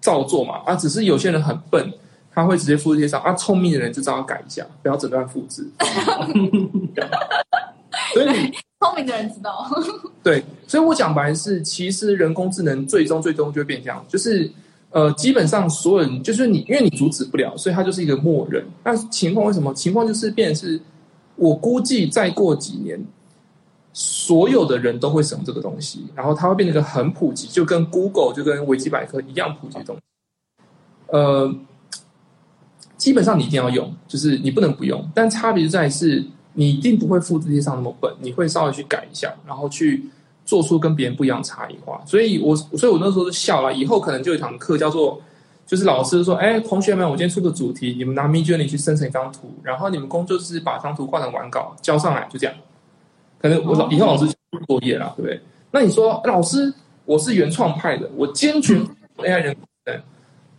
照做嘛。啊，只是有些人很笨，他会直接复制贴上。啊，聪明的人就知道改一下，不要整段复制。所以。聪明的人知道，对，所以我讲白是，其实人工智能最终最终就会变这样，就是呃，基本上所有人就是你，因为你阻止不了，所以它就是一个默认。那情况为什么？情况就是变是，我估计再过几年，所有的人都会使用这个东西，然后它会变成一个很普及，就跟 Google 就跟维基百科一样普及的东西。呃，基本上你一定要用，就是你不能不用。但差别在是，你一定不会复制贴上那么笨，你会稍微去改一下，然后去做出跟别人不一样的差异化。所以我所以我那时候就笑了，以后可能就有一堂课叫做，就是老师说，哎，同学们，我今天出个主题，你们拿 Midjourney 去生成一张图，然后你们工作就是把张图画成完稿交上来，就这样。可能我老以后老师作业了，对不对？那你说老师，我是原创派的，我坚决 AI 人工。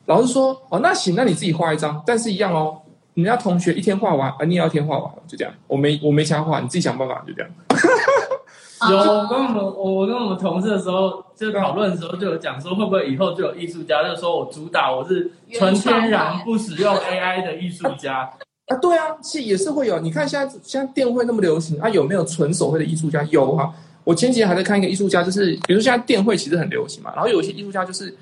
老师说：“哦，那行，那你自己画一张，但是一样哦。人家同学一天画完，啊，你也要一天画完，就这样。我没我没其他画，你自己想办法，就这样。有 我跟我们我我跟我们同事的时候，就讨论的时候就有讲说，会不会以后就有艺术家，就说我主打我是纯天然不使用 AI 的艺术家啊？对啊，是也是会有。你看现在现在电绘那么流行，啊，有没有纯手绘的艺术家？有啊。我前几天还在看一个艺术家，就是比如说现在电绘其实很流行嘛，然后有一些艺术家就是。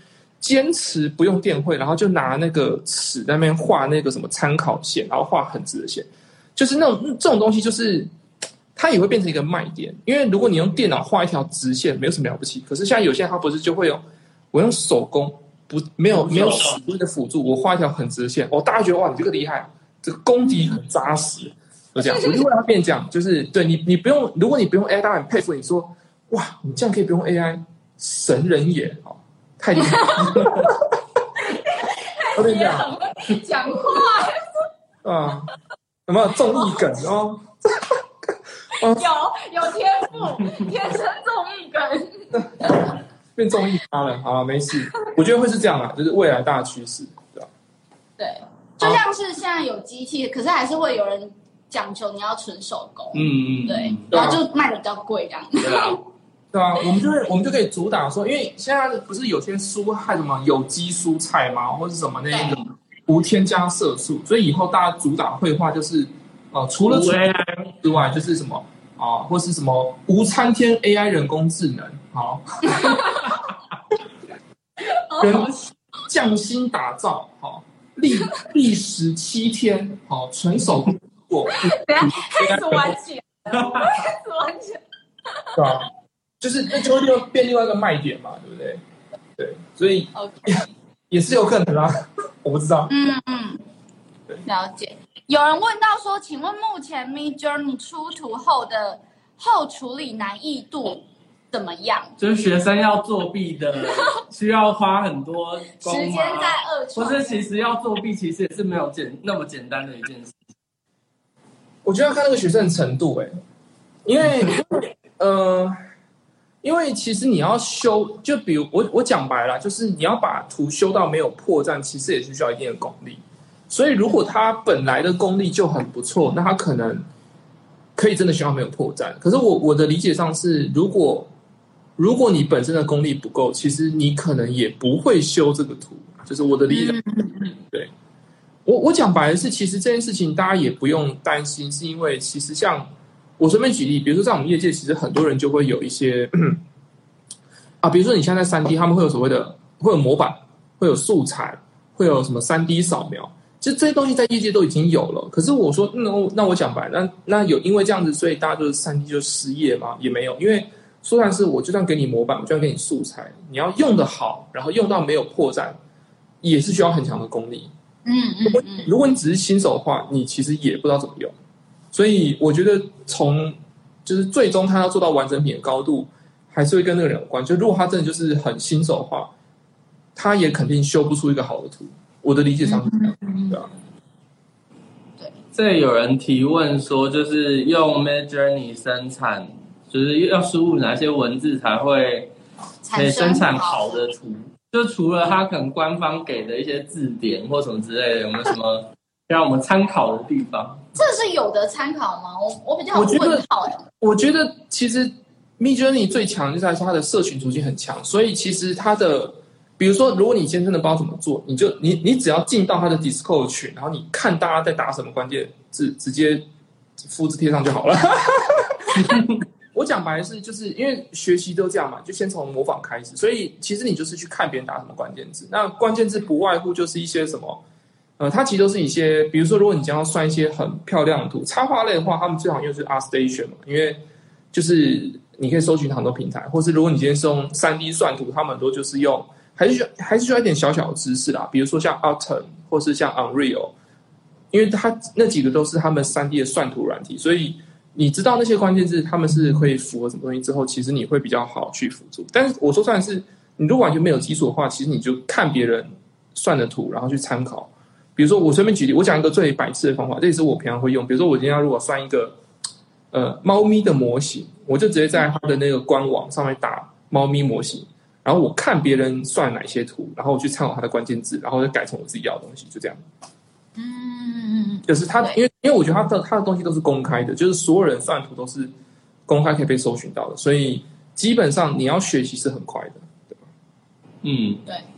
坚持不用电绘，然后就拿那个尺在那边画那个什么参考线，然后画很直的线，就是那种这种东西，就是它也会变成一个卖点。因为如果你用电脑画一条直线，没有什么了不起。可是现在有些人他不是就会用，我用手工不没有没有手工的辅助，我画一条很直线，哦，大家觉得哇，你这个厉害，这个功底很扎实，就这样。我就为他变这样，就是对你你不用，如果你不用 AI，大家很佩服你说，哇，你这样可以不用 AI，神人也啊。太厉害！有点讲。讲话。啊，有没有综艺梗哦？有有天赋，天生综艺梗，变综艺咖了。好了，没事，我觉得会是这样啊，就是未来大趋势，对吧？对，就像是现在有机器，可是还是会有人讲求你要纯手工，嗯嗯，对，然后就卖的比较贵这样。子。对啊，我们就会我们就可以主打说，因为现在不是有些蔬菜什么有机蔬菜吗，或者什么那个无添加色素，所以以后大家主打绘画就是，呃，除了 AI 之外，就是什么啊，或是什么无参天 AI 人工智能，好，跟匠心打造，好，历历时七天，好，纯手工做，开始玩起来，开始玩起来，对吧？就是那就会变另外一个卖点嘛，对不对？对，所以 也是有可能啊，我不知道。嗯嗯，了解。有人问到说，请问目前 Mid Journey 出图后的后处理难易度怎么样？就是学生要作弊的，需要花很多时间在二创。不是，其实要作弊，其实也是没有简那么简单的一件事。我觉得要看那个学生的程度，哎，因为 呃。因为其实你要修，就比如我我讲白了，就是你要把图修到没有破绽，其实也是需要一定的功力。所以如果他本来的功力就很不错，那他可能可以真的修到没有破绽。可是我我的理解上是，如果如果你本身的功力不够，其实你可能也不会修这个图。就是我的理解。对，我我讲白的是，其实这件事情大家也不用担心，是因为其实像。我随便举例，比如说在我们业界，其实很多人就会有一些啊，比如说你现在在三 D，他们会有所谓的会有模板，会有素材，会有什么三 D 扫描，其实这些东西在业界都已经有了。可是我说，那那我讲白，那那有因为这样子，所以大家就是三 D 就失业吗？也没有，因为说然是我就算给你模板，我就算给你素材，你要用的好，然后用到没有破绽，也是需要很强的功力。嗯嗯嗯，如果你只是新手的话，你其实也不知道怎么用。所以我觉得，从就是最终他要做到完整品的高度，还是会跟那个人有关。就如果他真的就是很新手的话，他也肯定修不出一个好的图。我的理解上是这样，对啊。对，这有人提问说，就是用 Mid Journey 生产，就是要输入哪些文字才会可以生产好的图？就除了他可能官方给的一些字典或什么之类的，有没有什么让我们参考的地方？这是有的参考吗？我我比较问号哎。我觉得其实 Midjourney 最强就在说它的社群属性很强，所以其实它的，比如说如果你今天真的不知道怎么做，你就你你只要进到它的 Discord 群，然后你看大家在打什么关键字，直接复制贴上就好了。我讲白是就是因为学习都这样嘛，就先从模仿开始，所以其实你就是去看别人打什么关键字，那关键字不外乎就是一些什么。呃，它其实都是一些，比如说，如果你将要算一些很漂亮的图，插画类的话，他们最好用是 R Station 嘛，因为就是你可以搜寻很多平台，或是如果你今天是用三 D 算图，他们很多就是用，还是需要还是需要一点小小的知识啦，比如说像 Autumn 或是像 Unreal，因为它那几个都是他们三 D 的算图软体，所以你知道那些关键字他们是会符合什么东西之后，其实你会比较好去辅助。但是我说算是，你如果完全没有基础的话，其实你就看别人算的图，然后去参考。比如说我随便举例，我讲一个最白痴的方法，这也是我平常会用。比如说我今天如果算一个呃猫咪的模型，我就直接在它的那个官网上面打猫咪模型。然后我看别人算哪些图，然后我去参考它的关键字，然后再改成我自己要的东西，就这样。嗯，就是它，因为因为我觉得它的它的东西都是公开的，就是所有人算图都是公开可以被搜寻到的，所以基本上你要学习是很快的，对吧？嗯，对，嗯。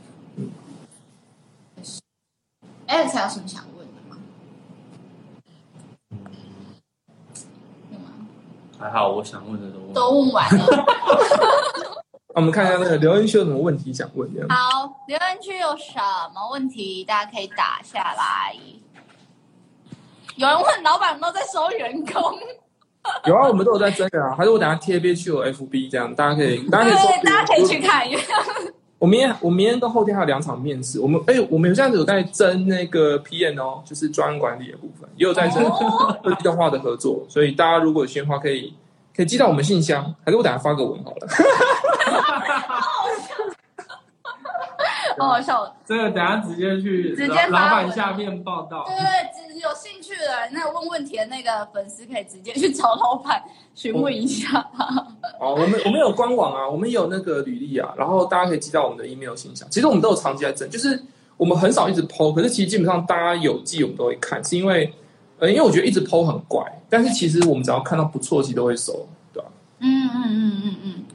Alex 还有什么想问的吗？有吗？还好，我想问的都问都问完了。我们看一下那个留言区有什么问题想问？好，留言区有什么问题，大家可以打下来。有人问老板有没有在收员工？有啊，我们都有在争啊。还是我等下贴边去有 FB 这样，大家可以，大家可以，对，大家可以去看。我明天，我明天跟后天还有两场面试。我们哎，我们有这样子有在争那个 PM 哦，就是专案管理的部分，也有在争 自动化的合作。所以大家如果有需要的话，可以可以寄到我们信箱，还是我等下发个文好了。好好笑！这个等下直接去直接老板下面报道。对对对，有兴趣的那问问题的那个粉丝可以直接去找老板询问一下。哦，我们我们有官网啊，我们有那个履历啊，然后大家可以寄到我们的 email 信箱。其实我们都有长期在整，就是我们很少一直 PO，可是其实基本上大家有寄我们都会看，是因为呃，因为我觉得一直 PO 很怪，但是其实我们只要看到不错，其实都会收，对吧？嗯嗯嗯嗯嗯。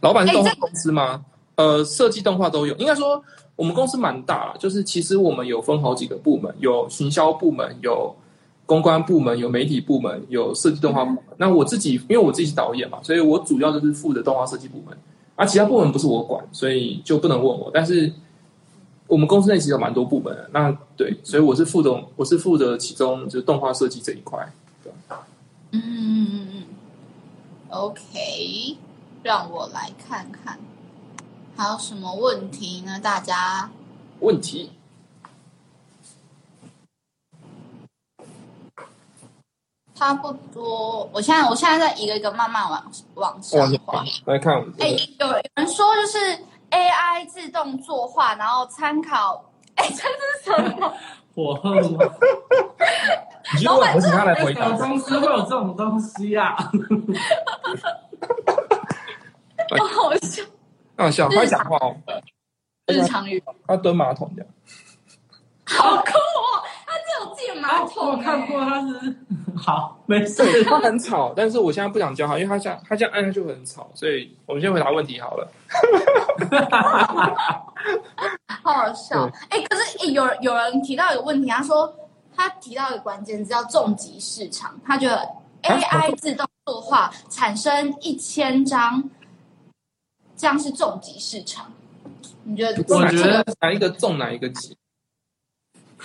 老板是动画公司吗？呃，设计动画都有。应该说，我们公司蛮大，就是其实我们有分好几个部门，有行销部门，有公关部门，有媒体部门，有设计动画部门。那我自己，因为我自己是导演嘛，所以我主要就是负责动画设计部门，而其他部门不是我管，所以就不能问我。但是我们公司内其实有蛮多部门，那对，所以我是负责，我是负责其中就是动画设计这一块。对，嗯嗯嗯嗯，OK，让我来看看。还有什么问题呢？大家问题差不多。我现在我现在在一个一个慢慢往往上滑。来看，哎，有人说就是 AI 自动作画，然后参考。哎，这是什么？火鹤吗？老板，请他来回答。公司会有这种东西呀？好笑。啊，小花讲话哦，日常语，他蹲马桶这样，好酷哦！他只有进马桶，我看过他是好没事，他很吵，但是我现在不想教他，因为他这样他这样按下去很吵，所以我们先回答问题好了。好好笑，哎，可是有有人提到一个问题，他说他提到一个关键字叫重疾市场，他觉得 AI 自动作画产生一千张。这样是重疾市场，你觉得？我觉得哪一个重哪一个疾？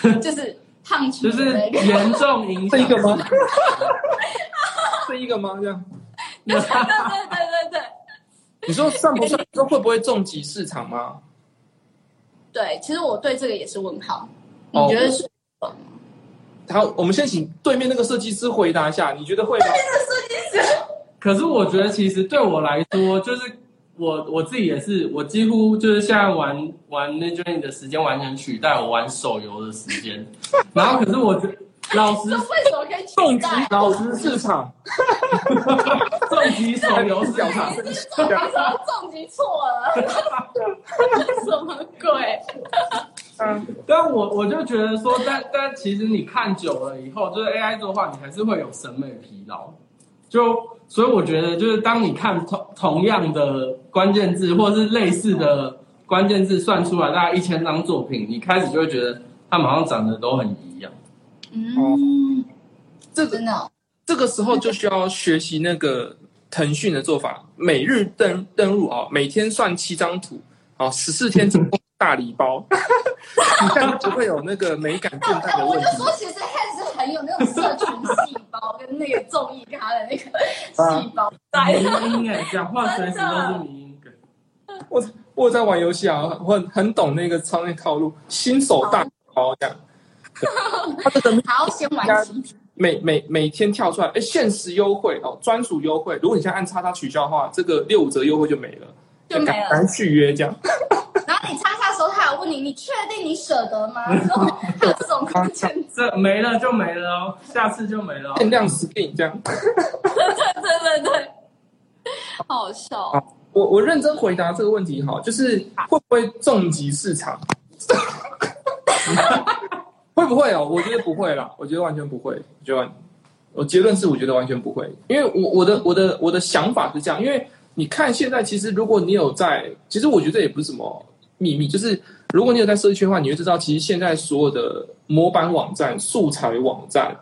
就是胖起就是严重影响这一个吗？这一个吗？这样？对对对对对。你说算不算？说会不会重疾市场吗？对，其实我对这个也是问号。你觉得是？好，我们先请对面那个设计师回答一下，你觉得会吗？对面的设计师。可是我觉得，其实对我来说，就是。我我自己也是，我几乎就是现在玩玩那 j o 的时间完全取代我玩手游的时间。然后可是我老实，为什么可以取代？老实市场，重疾手游市场，你是重疾重疾错了？什么鬼？嗯，但我我就觉得说，但但其实你看久了以后，就是 AI 做话，你还是会有审美疲劳。就所以我觉得，就是当你看同同样的关键字，或是类似的关键字算出来大概一千张作品，你开始就会觉得它马上长得都很一样。嗯，这个真的，这个时候就需要学习那个腾讯的做法，每日登登录啊，每天算七张图，啊十四天总共大礼包，你这样不会有那个美感变淡的问题。我 就说，其实还是很有那种社群细胞跟那个综艺咖的那个 细胞在。音哎，讲话随时都是迷音梗。我我在玩游戏啊，我很懂那个商业套路，新手大包这样。它这个好，先玩。每每每天跳出来，哎，限时优惠哦，专属优惠。如果你现在按叉叉取消的话，这个六五折优惠就没了，就没了。难续约这样。然后你叉叉的时候，他有问你，你确定你舍得吗？这种关键，这没了就没了哦，下次就没了。限量 skin 这样。对对对对，好笑。我我认真回答这个问题哈，就是会不会重击市场？会不会哦？我觉得不会啦，我觉得完全不会。我觉得我结论是，我觉得完全不会，因为我我的我的我的想法是这样，因为你看现在，其实如果你有在，其实我觉得也不是什么秘密，就是如果你有在社区圈的话，你会知道，其实现在所有的模板网站、素材网站。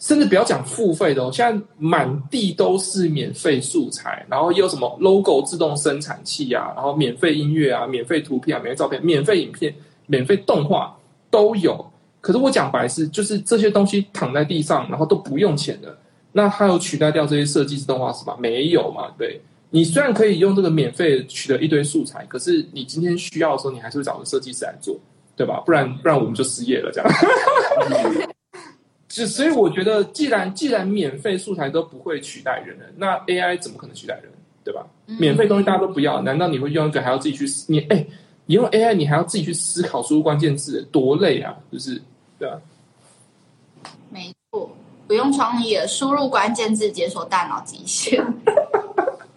甚至不要讲付费的哦，现在满地都是免费素材，然后又有什么 logo 自动生产器啊，然后免费音乐啊，免费图片啊，免费照片，免费影片，免费动画都有。可是我讲白是，就是这些东西躺在地上，然后都不用钱的，那它有取代掉这些设计师动画师吗？没有嘛？对，你虽然可以用这个免费取得一堆素材，可是你今天需要的时候，你还是会找个设计师来做，对吧？不然不然我们就失业了这样。所以我觉得，既然既然免费素材都不会取代人了，那 AI 怎么可能取代人，对吧？免费东西大家都不要，难道你会用一个还要自己去你哎，你用 AI 你还要自己去思考输入关键字，多累啊，就是对吧？没错，不用创意了，输入关键字解锁大脑极限。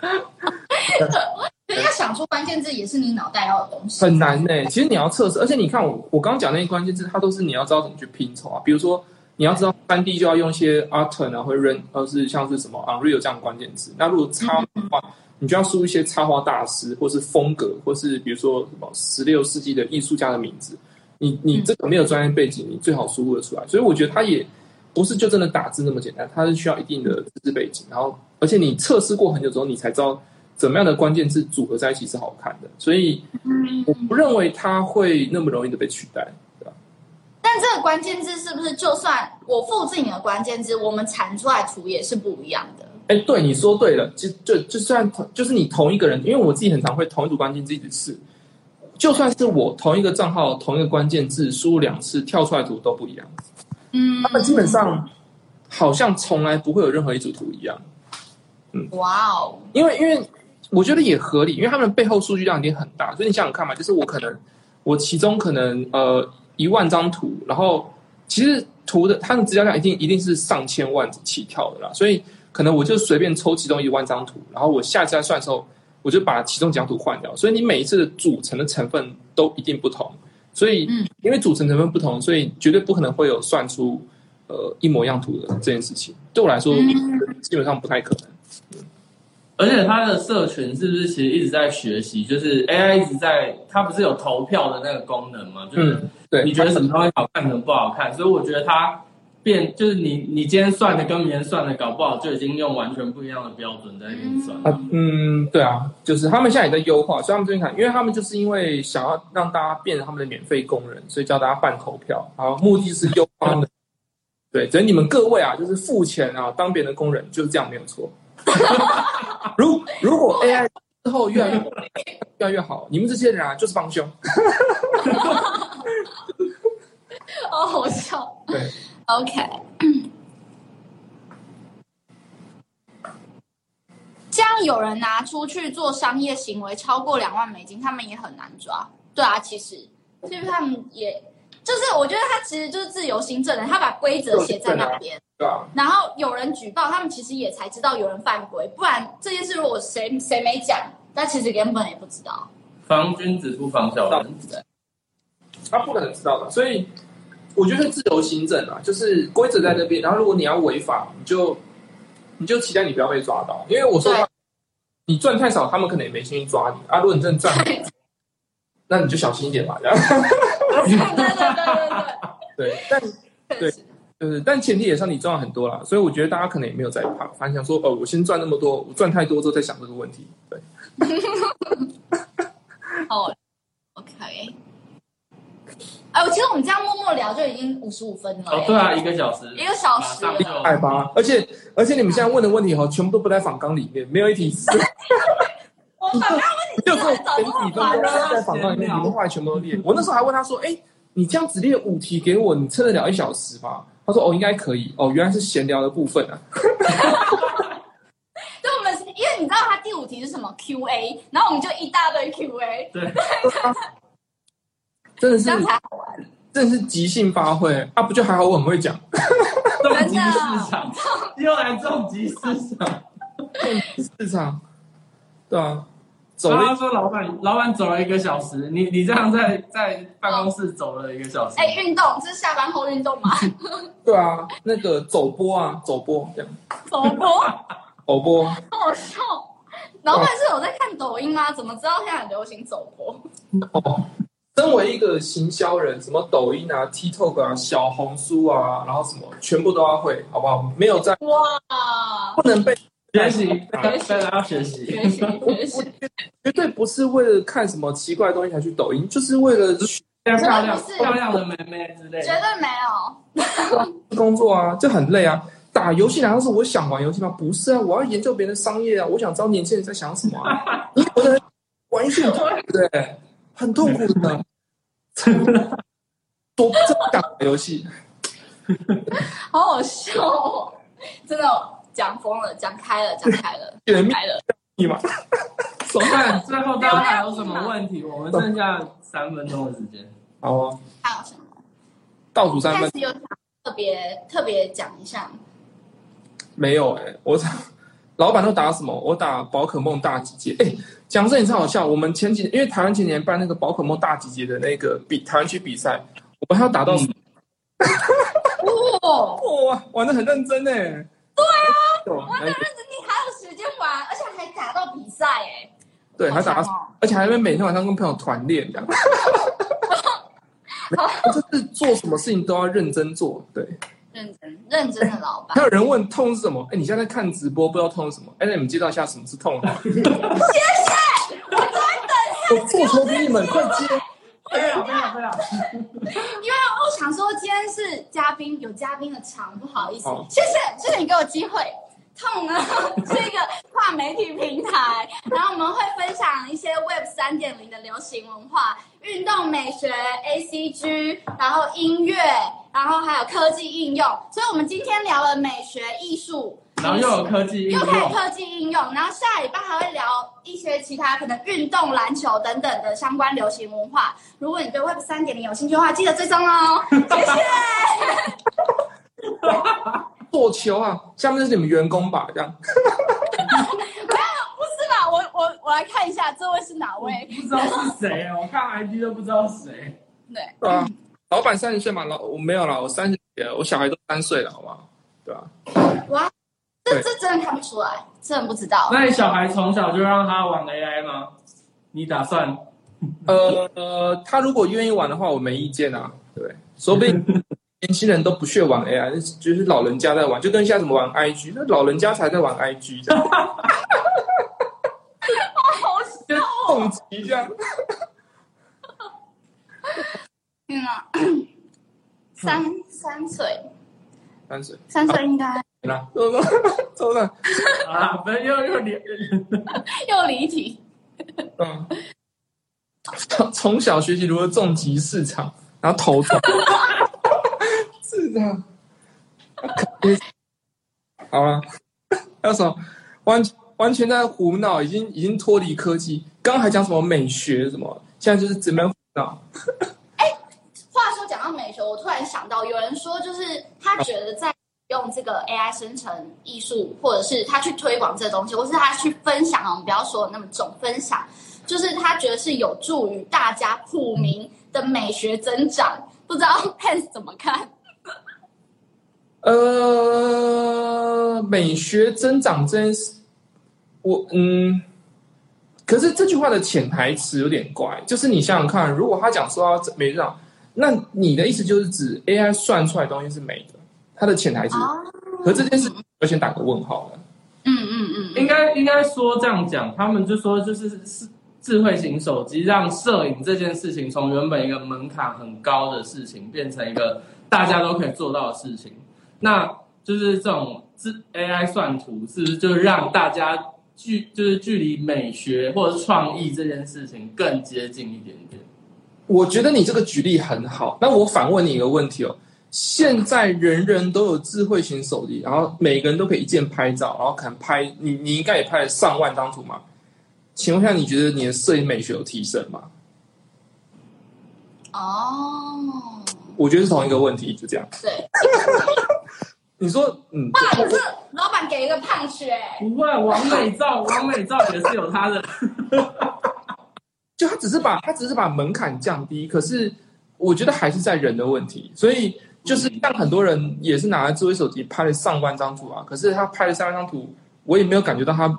要想出关键字也是你脑袋要的东西，很难呢。其实你要测试，而且你看我我刚刚讲那些关键字，它都是你要知道怎么去拼凑啊，比如说。你要知道，三 D 就要用一些 Arten 啊，或者 Ren，或是像是什么 Unreal 这样的关键字。那如果插的话，你就要输一些插画大师，或是风格，或是比如说什么十六世纪的艺术家的名字。你你这个没有专业背景，你最好输入的出来。所以我觉得它也不是就真的打字那么简单，它是需要一定的知识背景。然后，而且你测试过很久之后，你才知道怎么样的关键字组合在一起是好看的。所以，我不认为它会那么容易的被取代。但这个关键字是不是就算我复制你的关键字，我们产出来图也是不一样的？哎，对，你说对了，就就就算同就是你同一个人，因为我自己很常会同一组关键字一直试，就算是我同一个账号同一个关键字输入两次，跳出来图都不一样。嗯，他们基本上好像从来不会有任何一组图一样。嗯，哇哦，因为因为我觉得也合理，因为他们背后数据量已经很大，所以你想想看嘛，就是我可能我其中可能呃。一万张图，然后其实图的它的资料量一定一定是上千万起跳的啦，所以可能我就随便抽其中一万张图，然后我下次再算的时候，我就把其中几张图换掉，所以你每一次的组成的成分都一定不同，所以因为组成成分不同，所以绝对不可能会有算出呃一模一样图的这件事情，对我来说基本上不太可能。而且它的社群是不是其实一直在学习？就是 AI 一直在，它不是有投票的那个功能吗？就是对，你觉得什么东西好看，什么不好看？所以我觉得它变，就是你你今天算的跟明天算的，搞不好就已经用完全不一样的标准在运算。啊，嗯，对啊，就是他们现在也在优化，所以他们最近看，因为他们就是因为想要让大家变成他们的免费工人，所以叫大家办投票，然后目的是优化的。对，只是你们各位啊，就是付钱啊，当别人的工人，就是这样，没有错。如如果 AI 之后越来越越来越好，你们这些人啊就是帮凶。哦，好笑。对，OK。这样有人拿出去做商业行为超过两万美金，他们也很难抓。对啊，其实，就是他们也。就是我觉得他其实就是自由行政的，他把规则写在那边，对啊。然后有人举报，他们其实也才知道有人犯规，不然这件事如果谁谁没讲，那其实根本也不知道。防君子不防小人，他不可能知道的。所以我觉得自由行政啊，就是规则在那边，然后如果你要违法，你就你就期待你不要被抓到，因为我说你赚太少，他们可能也没心去抓你啊。如果你真的赚，那你就小心一点吧，这样。对对对对对对，但对，就是但前提也是你赚了很多啦，所以我觉得大家可能也没有在怕，反正想说哦，我先赚那么多，我赚太多之后再想这个问题。对，哦，OK，哎，我其实我们这样默默聊就已经五十五分了。哦，对啊，一个小时，一个小时，害吧？而且而且你们现在问的问题哈，全部都不在访纲里面，没有一题是。我访纲问题就做前几分钟在访纲里面，你们后来全部都列。我那时候还问他说：“哎，你这样子列五题给我，你撑得了一小时吧？他说：“哦，应该可以。”哦，原来是闲聊的部分啊。对，我们因为你知道他第五题是什么 Q&A，然后我们就一大堆 Q&A，对，真的是这样才好玩。真的是即兴发挥啊！不就还好我很会讲，重击市场，又来重击市场。市场，对啊，走他说老板，老板走了一个小时，你你这样在在办公室走了一个小时，哎，运动这是下班后运动吗？对啊，那个走播啊，走播这样，走播，走播，好笑。老板是有在看抖音吗？怎么知道现在很流行走播？哦，身为一个行销人，什么抖音啊、TikTok 啊、小红书啊，然后什么全部都要会，好不好？没有在哇，不能被学习，大家要学习。学习学习，绝对不是为了看什么奇怪的东西才去抖音，就是为了漂亮漂亮的妹妹之类绝的。对没有。工作啊，就很累啊。打游戏难道是我想玩游戏吗？不是啊，我要研究别人的商业啊，我想知道年轻人在想什么啊。你有的人玩游戏很痛苦的、欸，很痛苦的。多这么打游戏，好好笑哦！真的讲疯了，讲开了，讲开了，解密开了。你嘛？总看最后大家还有什么问题？我们剩下三分钟的时间。好啊，还有什么？倒数三分开始有特别特别讲一下，没有哎、我老板都打什么？我打宝可梦大集结。哎、讲这也超好笑。我们前几因为台湾前几年办那个宝可梦大集结的那个比台湾区比赛，我们还要打到嗯 哇，哇，玩的很认真哎。对啊，玩的认真你还有时间玩，而且还打到比赛哎，对，还打到而且还会每天晚上跟朋友团练这样。就是做什么事情都要认真做，对。认真认真的老板还。有人问痛是什么？哎，你现在在看直播，不知道痛是什么？哎，那你们介绍一下什么是痛？谢谢，我做球给你们，快接！非常非常非常。因为我想说今天是嘉宾，有嘉宾的场，不好意思好，谢谢，谢谢你给我机会。痛呢 是一个跨媒体平台，然后我们会分享一些 Web 三点零的流行文化、运动美学、ACG，然后音乐，然后还有科技应用。所以我们今天聊了美学、艺术，然后又有科技应用，又可以科技应用，然后下礼拜还会聊一些其他可能运动、篮球等等的相关流行文化。如果你对 Web 三点零有兴趣的话，记得追踪哦。谢谢。做球啊，下面是你们员工吧？这样。不是吧？我我我来看一下，这位是哪位？不知道是谁啊？我看 ID 都不知道是谁。对，对啊，老板三十岁嘛，老我没有了，我三十几了，我小孩都三岁了，好不好？对吧、哇，这这真的看不出来，真的不知道。那你小孩从小就让他玩 AI 吗？你打算？呃呃，他如果愿意玩的话，我没意见啊，对？说不定年轻人都不屑玩 AI，就是老人家在玩，就跟现在怎么玩 IG，那老人家才在玩 IG 这样，好就是动机这样。天哪！三三岁，三岁，三岁应该。那走走走了，啊，不是又又连又。离题。嗯，从从小学习如何重击市场，然后投资是的，好了，还有什么？完完全在胡闹，已经已经脱离科技。刚刚还讲什么美学什么，现在就是直面胡闹。话说讲到美学，我突然想到，有人说就是他觉得在用这个 AI 生成艺术，或者是他去推广这东西，或是他去分享啊，我们不要说那么重，分享，就是他觉得是有助于大家普民的美学增长。不知道 Pans 怎么看？呃，美学增长这件事，我嗯，可是这句话的潜台词有点怪，就是你想想看，如果他讲说要美学长，那你的意思就是指 AI 算出来的东西是美的，它的潜台词。哦，可这件事我先打个问号了。嗯嗯嗯应该应该说这样讲，他们就说就是是智慧型手机让摄影这件事情从原本一个门槛很高的事情，变成一个大家都可以做到的事情。那就是这种自 AI 算图，是不是就让大家距就是距离美学或者是创意这件事情更接近一点点？我觉得你这个举例很好。那我反问你一个问题哦：现在人人都有智慧型手机，然后每个人都可以一键拍照，然后可能拍你，你应该也拍了上万张图嘛？请问一下，你觉得你的摄影美学有提升吗？哦，我觉得是同一个问题，就这样。对，你说，嗯，哇，这老板给一个胖血，不会，王美照，王美照也是有他的。就他只是把他只是把门槛降低，可是我觉得还是在人的问题。所以就是像很多人也是拿了智慧手机拍了上万张图啊，可是他拍了上万张图，我也没有感觉到他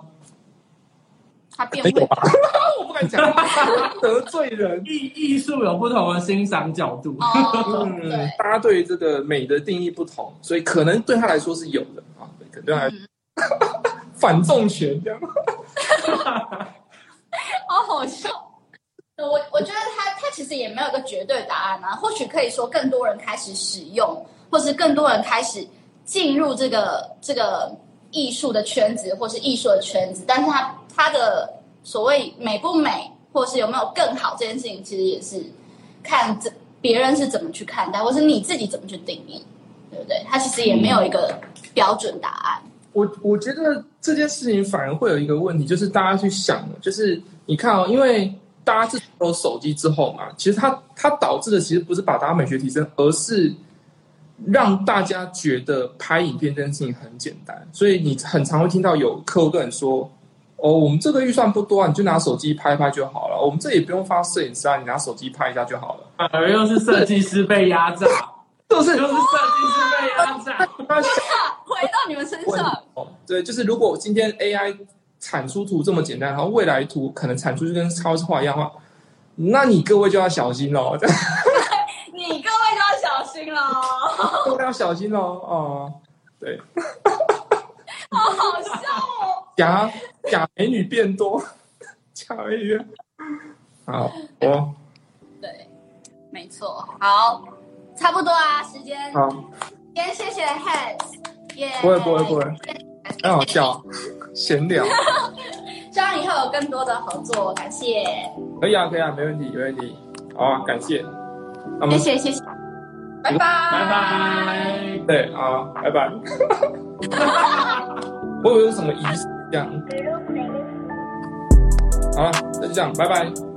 他变没有吧？我不敢讲 得罪人。艺艺术有不同的欣赏角度。哦，嗯，，大家对于这个美的定义不同，所以可能对他来说是有的啊，对可能对他来说 反重拳这样。好好笑。我我觉得他他其实也没有一个绝对答案啊，或许可以说更多人开始使用，或是更多人开始进入这个这个艺术的圈子，或是艺术的圈子，但是他他的所谓美不美，或是有没有更好这件事情，其实也是看这别人是怎么去看待，或是你自己怎么去定义，对不对？它其实也没有一个标准答案。我我觉得这件事情反而会有一个问题，就是大家去想，就是你看哦，因为大家自从有手机之后嘛，其实它它导致的其实不是把大家美学提升，而是让大家觉得拍影片这件事情很简单。所以你很常会听到有客户跟你说：“哦，我们这个预算不多啊，你就拿手机拍拍就好了。我们这也不用发摄影师啊，你拿手机拍一下就好了。反而又是设计师被压榨，”就是又是设计师被压榨。回到你们身上，哦，对，就是如果今天 AI 产出图这么简单，然后未来图可能产出就跟超市画一样的话，那你各位就要小心喽，你各位就要小心喽，各位要小心喽哦。对，好好笑哦。假假美女变多，假美女变好我，对，没错。好，差不多啊，时间。好，今天谢谢 Hans，耶、不会不会不会，很好笑，闲聊 希望以后有更多的合作，感谢，可以啊可以啊，没问题没问题，好啊，感谢，谢谢谢谢，拜拜拜拜。对啊，拜拜。我以为有什么仪式这样。好了，那就这样，拜拜。